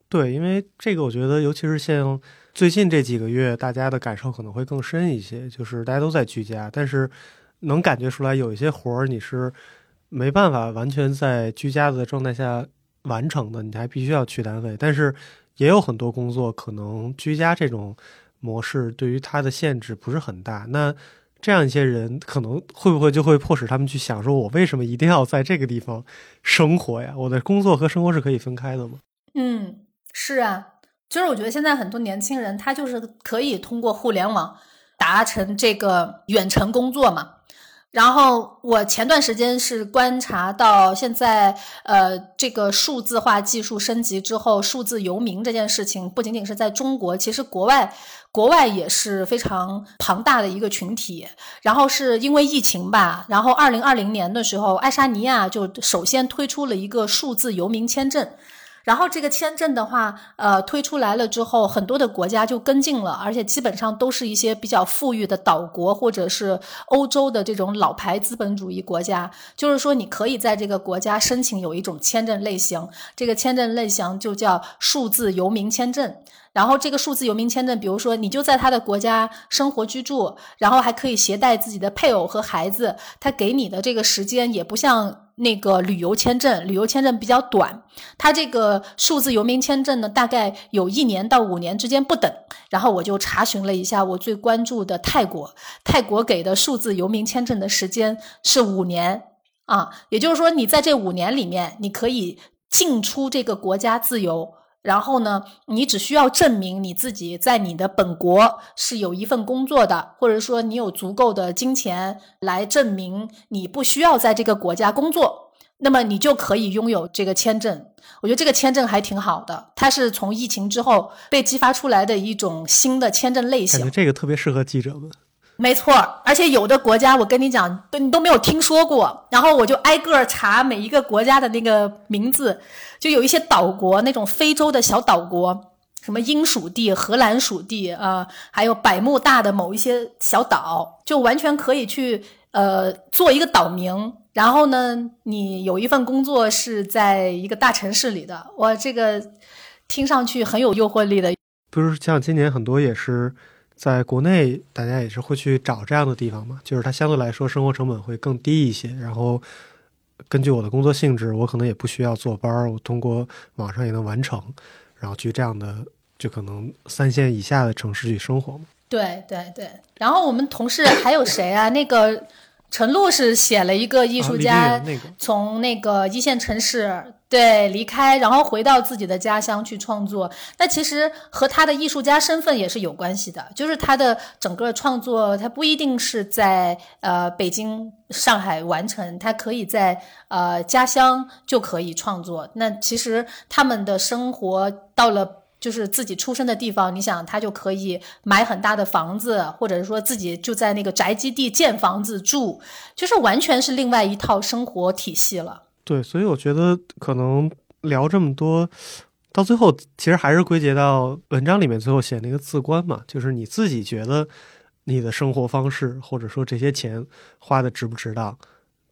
对，因为这个我觉得，尤其是像。最近这几个月，大家的感受可能会更深一些，就是大家都在居家，但是能感觉出来有一些活儿你是没办法完全在居家的状态下完成的，你还必须要去单位。但是也有很多工作可能居家这种模式对于他的限制不是很大。那这样一些人可能会不会就会迫使他们去想说，我为什么一定要在这个地方生活呀？我的工作和生活是可以分开的吗？嗯，是啊。就是我觉得现在很多年轻人，他就是可以通过互联网达成这个远程工作嘛。然后我前段时间是观察到，现在呃，这个数字化技术升级之后，数字游民这件事情不仅仅是在中国，其实国外国外也是非常庞大的一个群体。然后是因为疫情吧，然后二零二零年的时候，爱沙尼亚就首先推出了一个数字游民签证。然后这个签证的话，呃，推出来了之后，很多的国家就跟进了，而且基本上都是一些比较富裕的岛国，或者是欧洲的这种老牌资本主义国家。就是说，你可以在这个国家申请有一种签证类型，这个签证类型就叫数字游民签证。然后这个数字游民签证，比如说你就在他的国家生活居住，然后还可以携带自己的配偶和孩子，他给你的这个时间也不像那个旅游签证，旅游签证比较短，他这个数字游民签证呢，大概有一年到五年之间不等。然后我就查询了一下我最关注的泰国，泰国给的数字游民签证的时间是五年啊，也就是说你在这五年里面，你可以进出这个国家自由。然后呢，你只需要证明你自己在你的本国是有一份工作的，或者说你有足够的金钱来证明你不需要在这个国家工作，那么你就可以拥有这个签证。我觉得这个签证还挺好的，它是从疫情之后被激发出来的一种新的签证类型。感觉这个特别适合记者们。没错，而且有的国家我跟你讲，都你都没有听说过，然后我就挨个查每一个国家的那个名字，就有一些岛国，那种非洲的小岛国，什么英属地、荷兰属地啊，还有百慕大的某一些小岛，就完全可以去呃做一个岛名，然后呢，你有一份工作是在一个大城市里的，我，这个听上去很有诱惑力的。不是像今年很多也是。在国内，大家也是会去找这样的地方嘛，就是它相对来说生活成本会更低一些。然后，根据我的工作性质，我可能也不需要坐班儿，我通过网上也能完成，然后去这样的就可能三线以下的城市去生活嘛。对对对。然后我们同事还有谁啊？那个陈露是写了一个艺术家从那个一线城市。对，离开，然后回到自己的家乡去创作。那其实和他的艺术家身份也是有关系的，就是他的整个创作，他不一定是在呃北京、上海完成，他可以在呃家乡就可以创作。那其实他们的生活到了就是自己出生的地方，你想他就可以买很大的房子，或者是说自己就在那个宅基地建房子住，就是完全是另外一套生活体系了。对，所以我觉得可能聊这么多，到最后其实还是归结到文章里面最后写那个自观嘛，就是你自己觉得你的生活方式或者说这些钱花的值不值当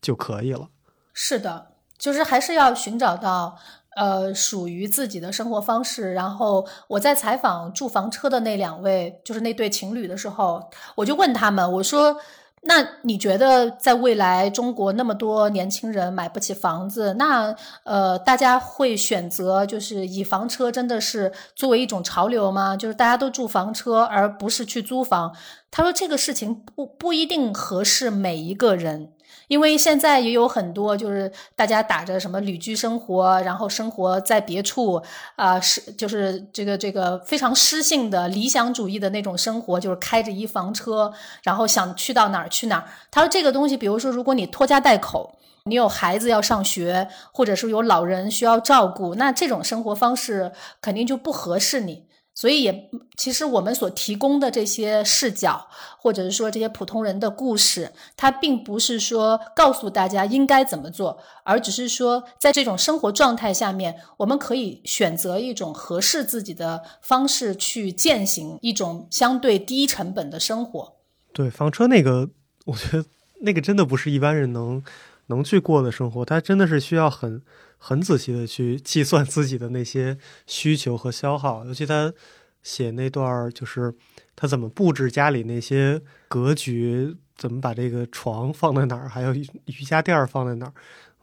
就可以了。是的，就是还是要寻找到呃属于自己的生活方式。然后我在采访住房车的那两位，就是那对情侣的时候，我就问他们，我说。那你觉得，在未来中国那么多年轻人买不起房子，那呃，大家会选择就是以房车真的是作为一种潮流吗？就是大家都住房车，而不是去租房？他说这个事情不不一定合适每一个人。因为现在也有很多，就是大家打着什么旅居生活，然后生活在别处，啊，是就是这个这个非常诗性的理想主义的那种生活，就是开着一房车，然后想去到哪儿去哪儿。他说这个东西，比如说如果你拖家带口，你有孩子要上学，或者是有老人需要照顾，那这种生活方式肯定就不合适你。所以也，其实我们所提供的这些视角，或者是说这些普通人的故事，它并不是说告诉大家应该怎么做，而只是说在这种生活状态下面，我们可以选择一种合适自己的方式去践行一种相对低成本的生活。对房车那个，我觉得那个真的不是一般人能能去过的生活，它真的是需要很。很仔细的去计算自己的那些需求和消耗，尤其他写那段儿就是他怎么布置家里那些格局，怎么把这个床放在哪儿，还有瑜伽垫儿放在哪儿，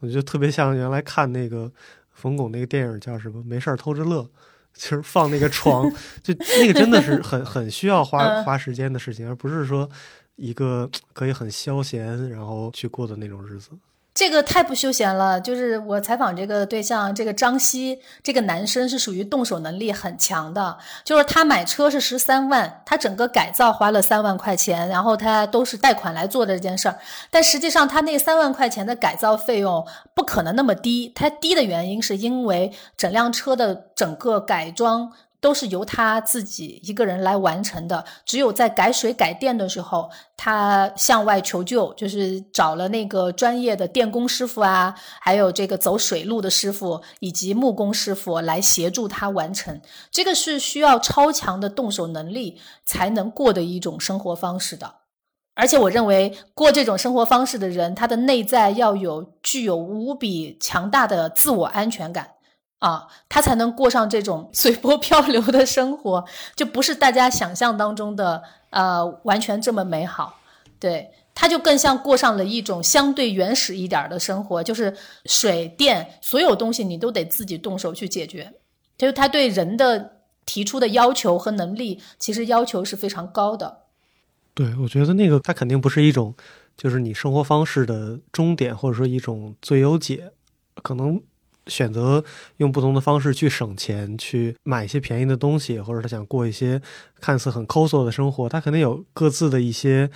我觉得特别像原来看那个冯巩那个电影叫什么？没事儿偷着乐，其实放那个床，就那个真的是很很需要花花时间的事情，而不是说一个可以很消闲然后去过的那种日子。这个太不休闲了。就是我采访这个对象，这个张希，这个男生是属于动手能力很强的。就是他买车是十三万，他整个改造花了三万块钱，然后他都是贷款来做的这件事儿。但实际上，他那三万块钱的改造费用不可能那么低。他低的原因是因为整辆车的整个改装。都是由他自己一个人来完成的。只有在改水改电的时候，他向外求救，就是找了那个专业的电工师傅啊，还有这个走水路的师傅以及木工师傅来协助他完成。这个是需要超强的动手能力才能过的一种生活方式的。而且我认为，过这种生活方式的人，他的内在要有具有无比强大的自我安全感。啊，他才能过上这种 随波漂流的生活，就不是大家想象当中的呃完全这么美好。对，他就更像过上了一种相对原始一点的生活，就是水电所有东西你都得自己动手去解决。就是他对人的提出的要求和能力，其实要求是非常高的。对，我觉得那个他肯定不是一种，就是你生活方式的终点，或者说一种最优解，可能。选择用不同的方式去省钱，去买一些便宜的东西，或者他想过一些看似很抠搜的生活，他肯定有各自的一些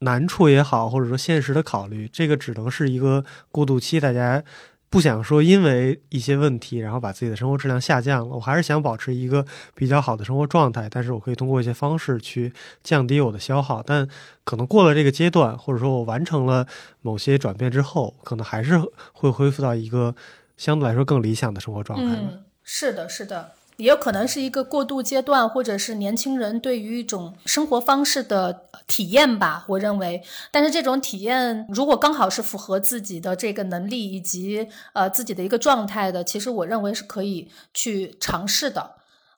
难处也好，或者说现实的考虑。这个只能是一个过渡期，大家不想说因为一些问题，然后把自己的生活质量下降了。我还是想保持一个比较好的生活状态，但是我可以通过一些方式去降低我的消耗。但可能过了这个阶段，或者说我完成了某些转变之后，可能还是会恢复到一个。相对来说更理想的生活状态。嗯，是的，是的，也有可能是一个过渡阶段，或者是年轻人对于一种生活方式的体验吧。我认为，但是这种体验如果刚好是符合自己的这个能力以及呃自己的一个状态的，其实我认为是可以去尝试的。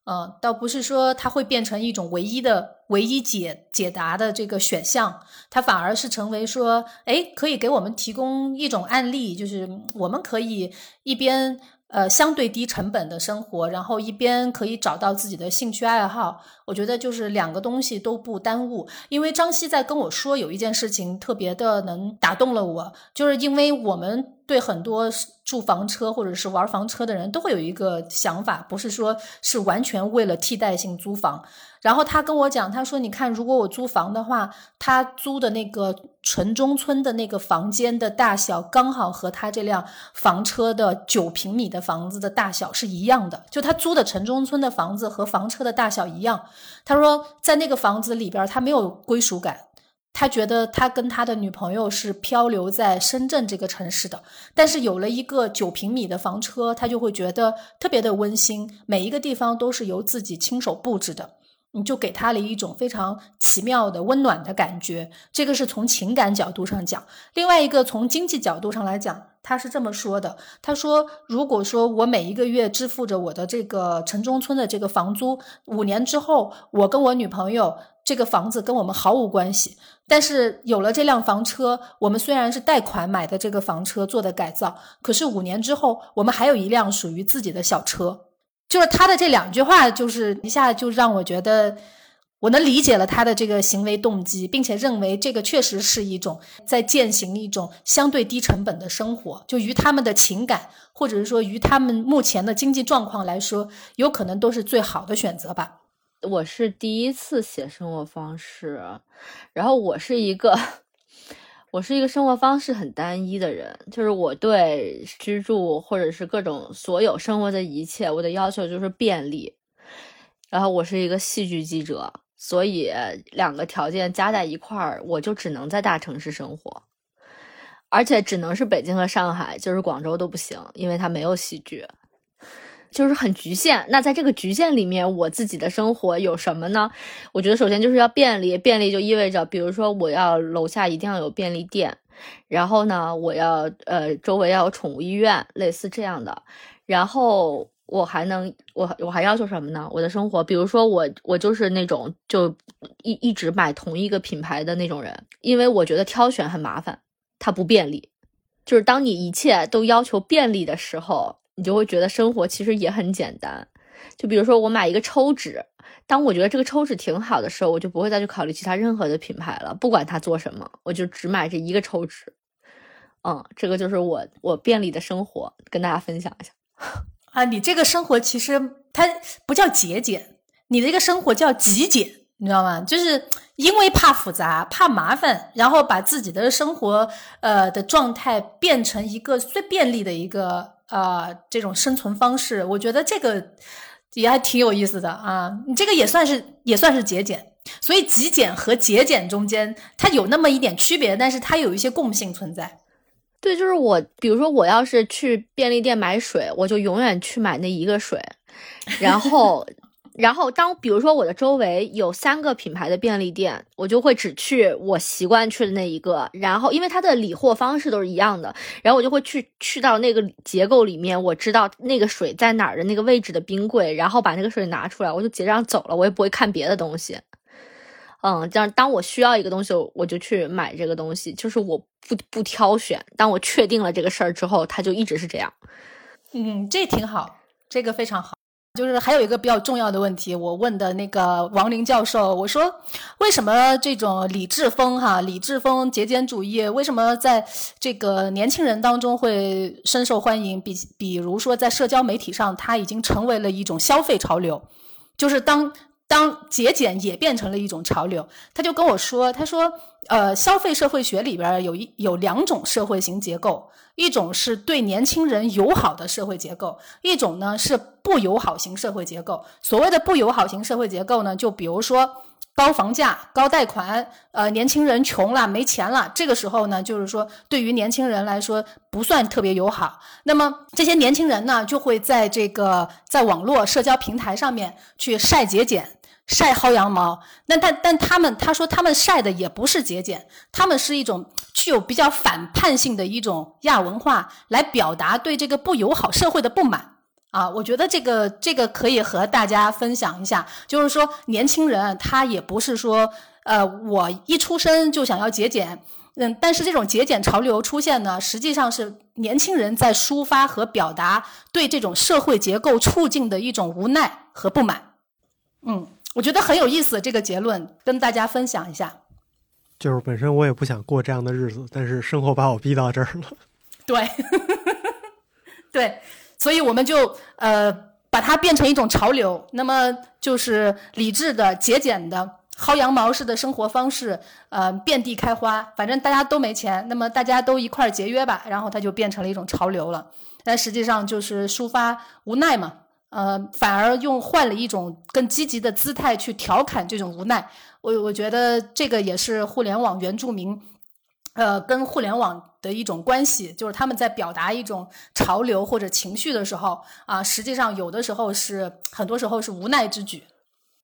嗯，倒不是说它会变成一种唯一的、唯一解解答的这个选项，它反而是成为说，哎，可以给我们提供一种案例，就是我们可以一边。呃，相对低成本的生活，然后一边可以找到自己的兴趣爱好，我觉得就是两个东西都不耽误。因为张希在跟我说有一件事情特别的能打动了我，就是因为我们对很多住房车或者是玩房车的人都会有一个想法，不是说是完全为了替代性租房。然后他跟我讲，他说：“你看，如果我租房的话，他租的那个城中村的那个房间的大小，刚好和他这辆房车的九平米的房子的大小是一样的。就他租的城中村的房子和房车的大小一样。他说，在那个房子里边，他没有归属感。”他觉得他跟他的女朋友是漂流在深圳这个城市的，但是有了一个九平米的房车，他就会觉得特别的温馨，每一个地方都是由自己亲手布置的。你就给他了一种非常奇妙的温暖的感觉，这个是从情感角度上讲。另外一个从经济角度上来讲，他是这么说的：他说，如果说我每一个月支付着我的这个城中村的这个房租，五年之后，我跟我女朋友这个房子跟我们毫无关系，但是有了这辆房车，我们虽然是贷款买的这个房车做的改造，可是五年之后，我们还有一辆属于自己的小车。就是他的这两句话，就是一下就让我觉得，我能理解了他的这个行为动机，并且认为这个确实是一种在践行一种相对低成本的生活。就于他们的情感，或者是说于他们目前的经济状况来说，有可能都是最好的选择吧。我是第一次写生活方式，然后我是一个。我是一个生活方式很单一的人，就是我对居住或者是各种所有生活的一切，我的要求就是便利。然后我是一个戏剧记者，所以两个条件加在一块儿，我就只能在大城市生活，而且只能是北京和上海，就是广州都不行，因为它没有戏剧。就是很局限。那在这个局限里面，我自己的生活有什么呢？我觉得首先就是要便利，便利就意味着，比如说我要楼下一定要有便利店，然后呢，我要呃周围要有宠物医院，类似这样的。然后我还能，我我还要求什么呢？我的生活，比如说我我就是那种就一一直买同一个品牌的那种人，因为我觉得挑选很麻烦，它不便利。就是当你一切都要求便利的时候。你就会觉得生活其实也很简单，就比如说我买一个抽纸，当我觉得这个抽纸挺好的时候，我就不会再去考虑其他任何的品牌了，不管它做什么，我就只买这一个抽纸。嗯，这个就是我我便利的生活，跟大家分享一下。啊，你这个生活其实它不叫节俭，你的这个生活叫极简，你知道吗？就是因为怕复杂、怕麻烦，然后把自己的生活呃的状态变成一个最便利的一个。啊，这种生存方式，我觉得这个也还挺有意思的啊。你这个也算是也算是节俭，所以极简和节俭中间它有那么一点区别，但是它有一些共性存在。对，就是我，比如说我要是去便利店买水，我就永远去买那一个水，然后。然后，当比如说我的周围有三个品牌的便利店，我就会只去我习惯去的那一个。然后，因为它的理货方式都是一样的，然后我就会去去到那个结构里面，我知道那个水在哪儿的那个位置的冰柜，然后把那个水拿出来，我就结账走了，我也不会看别的东西。嗯，这样当我需要一个东西，我就去买这个东西，就是我不不挑选。当我确定了这个事儿之后，它就一直是这样。嗯，这挺好，这个非常好。就是还有一个比较重要的问题，我问的那个王林教授，我说为什么这种理智风哈，理智风节俭主义为什么在这个年轻人当中会深受欢迎？比比如说在社交媒体上，它已经成为了一种消费潮流，就是当当节俭也变成了一种潮流，他就跟我说，他说呃，消费社会学里边有一有两种社会型结构。一种是对年轻人友好的社会结构，一种呢是不友好型社会结构。所谓的不友好型社会结构呢，就比如说高房价、高贷款，呃，年轻人穷了、没钱了，这个时候呢，就是说对于年轻人来说不算特别友好。那么这些年轻人呢，就会在这个在网络社交平台上面去晒节俭。晒薅羊毛，那但但他们他说他们晒的也不是节俭，他们是一种具有比较反叛性的一种亚文化，来表达对这个不友好社会的不满啊。我觉得这个这个可以和大家分享一下，就是说年轻人他也不是说呃我一出生就想要节俭，嗯，但是这种节俭潮流出现呢，实际上是年轻人在抒发和表达对这种社会结构处境的一种无奈和不满，嗯。我觉得很有意思，这个结论跟大家分享一下。就是本身我也不想过这样的日子，但是生活把我逼到这儿了。对，对，所以我们就呃把它变成一种潮流，那么就是理智的、节俭的、薅羊毛式的生活方式，呃，遍地开花。反正大家都没钱，那么大家都一块儿节约吧，然后它就变成了一种潮流了。但实际上就是抒发无奈嘛。呃，反而用换了一种更积极的姿态去调侃这种无奈。我我觉得这个也是互联网原住民，呃，跟互联网的一种关系，就是他们在表达一种潮流或者情绪的时候，啊，实际上有的时候是很多时候是无奈之举。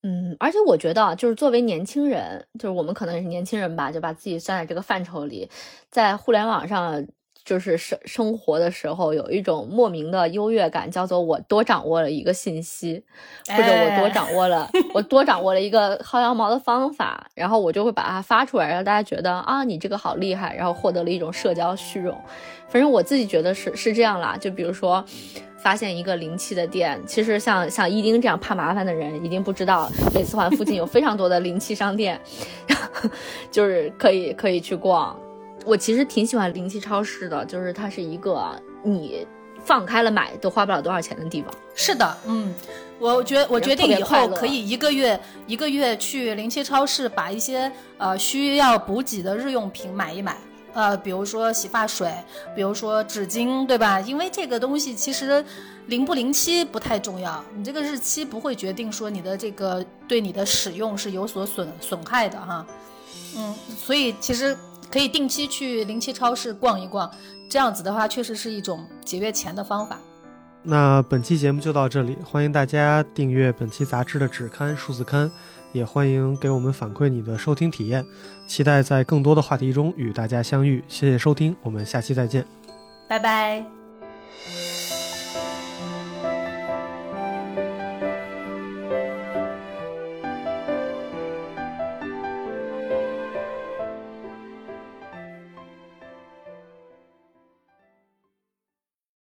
嗯，而且我觉得，就是作为年轻人，就是我们可能也是年轻人吧，就把自己算在这个范畴里，在互联网上就是生生活的时候，有一种莫名的优越感，叫做我多掌握了一个信息，或者我多掌握了，我多掌握了一个薅羊毛的方法，然后我就会把它发出来，让大家觉得啊，你这个好厉害，然后获得了一种社交虚荣。反正我自己觉得是是这样啦，就比如说。发现一个灵气的店，其实像像一丁这样怕麻烦的人，一定不知道北四环附近有非常多的灵气商店，就是可以可以去逛。我其实挺喜欢灵气超市的，就是它是一个你放开了买都花不了多少钱的地方。是的，嗯，我决我决定以后可以一个月一个月去灵气超市，把一些呃需要补给的日用品买一买。呃，比如说洗发水，比如说纸巾，对吧？因为这个东西其实临不临期不太重要，你这个日期不会决定说你的这个对你的使用是有所损损害的哈。嗯，所以其实可以定期去灵气超市逛一逛，这样子的话确实是一种节约钱的方法。那本期节目就到这里，欢迎大家订阅本期杂志的纸刊数字刊。也欢迎给我们反馈你的收听体验，期待在更多的话题中与大家相遇。谢谢收听，我们下期再见，拜拜。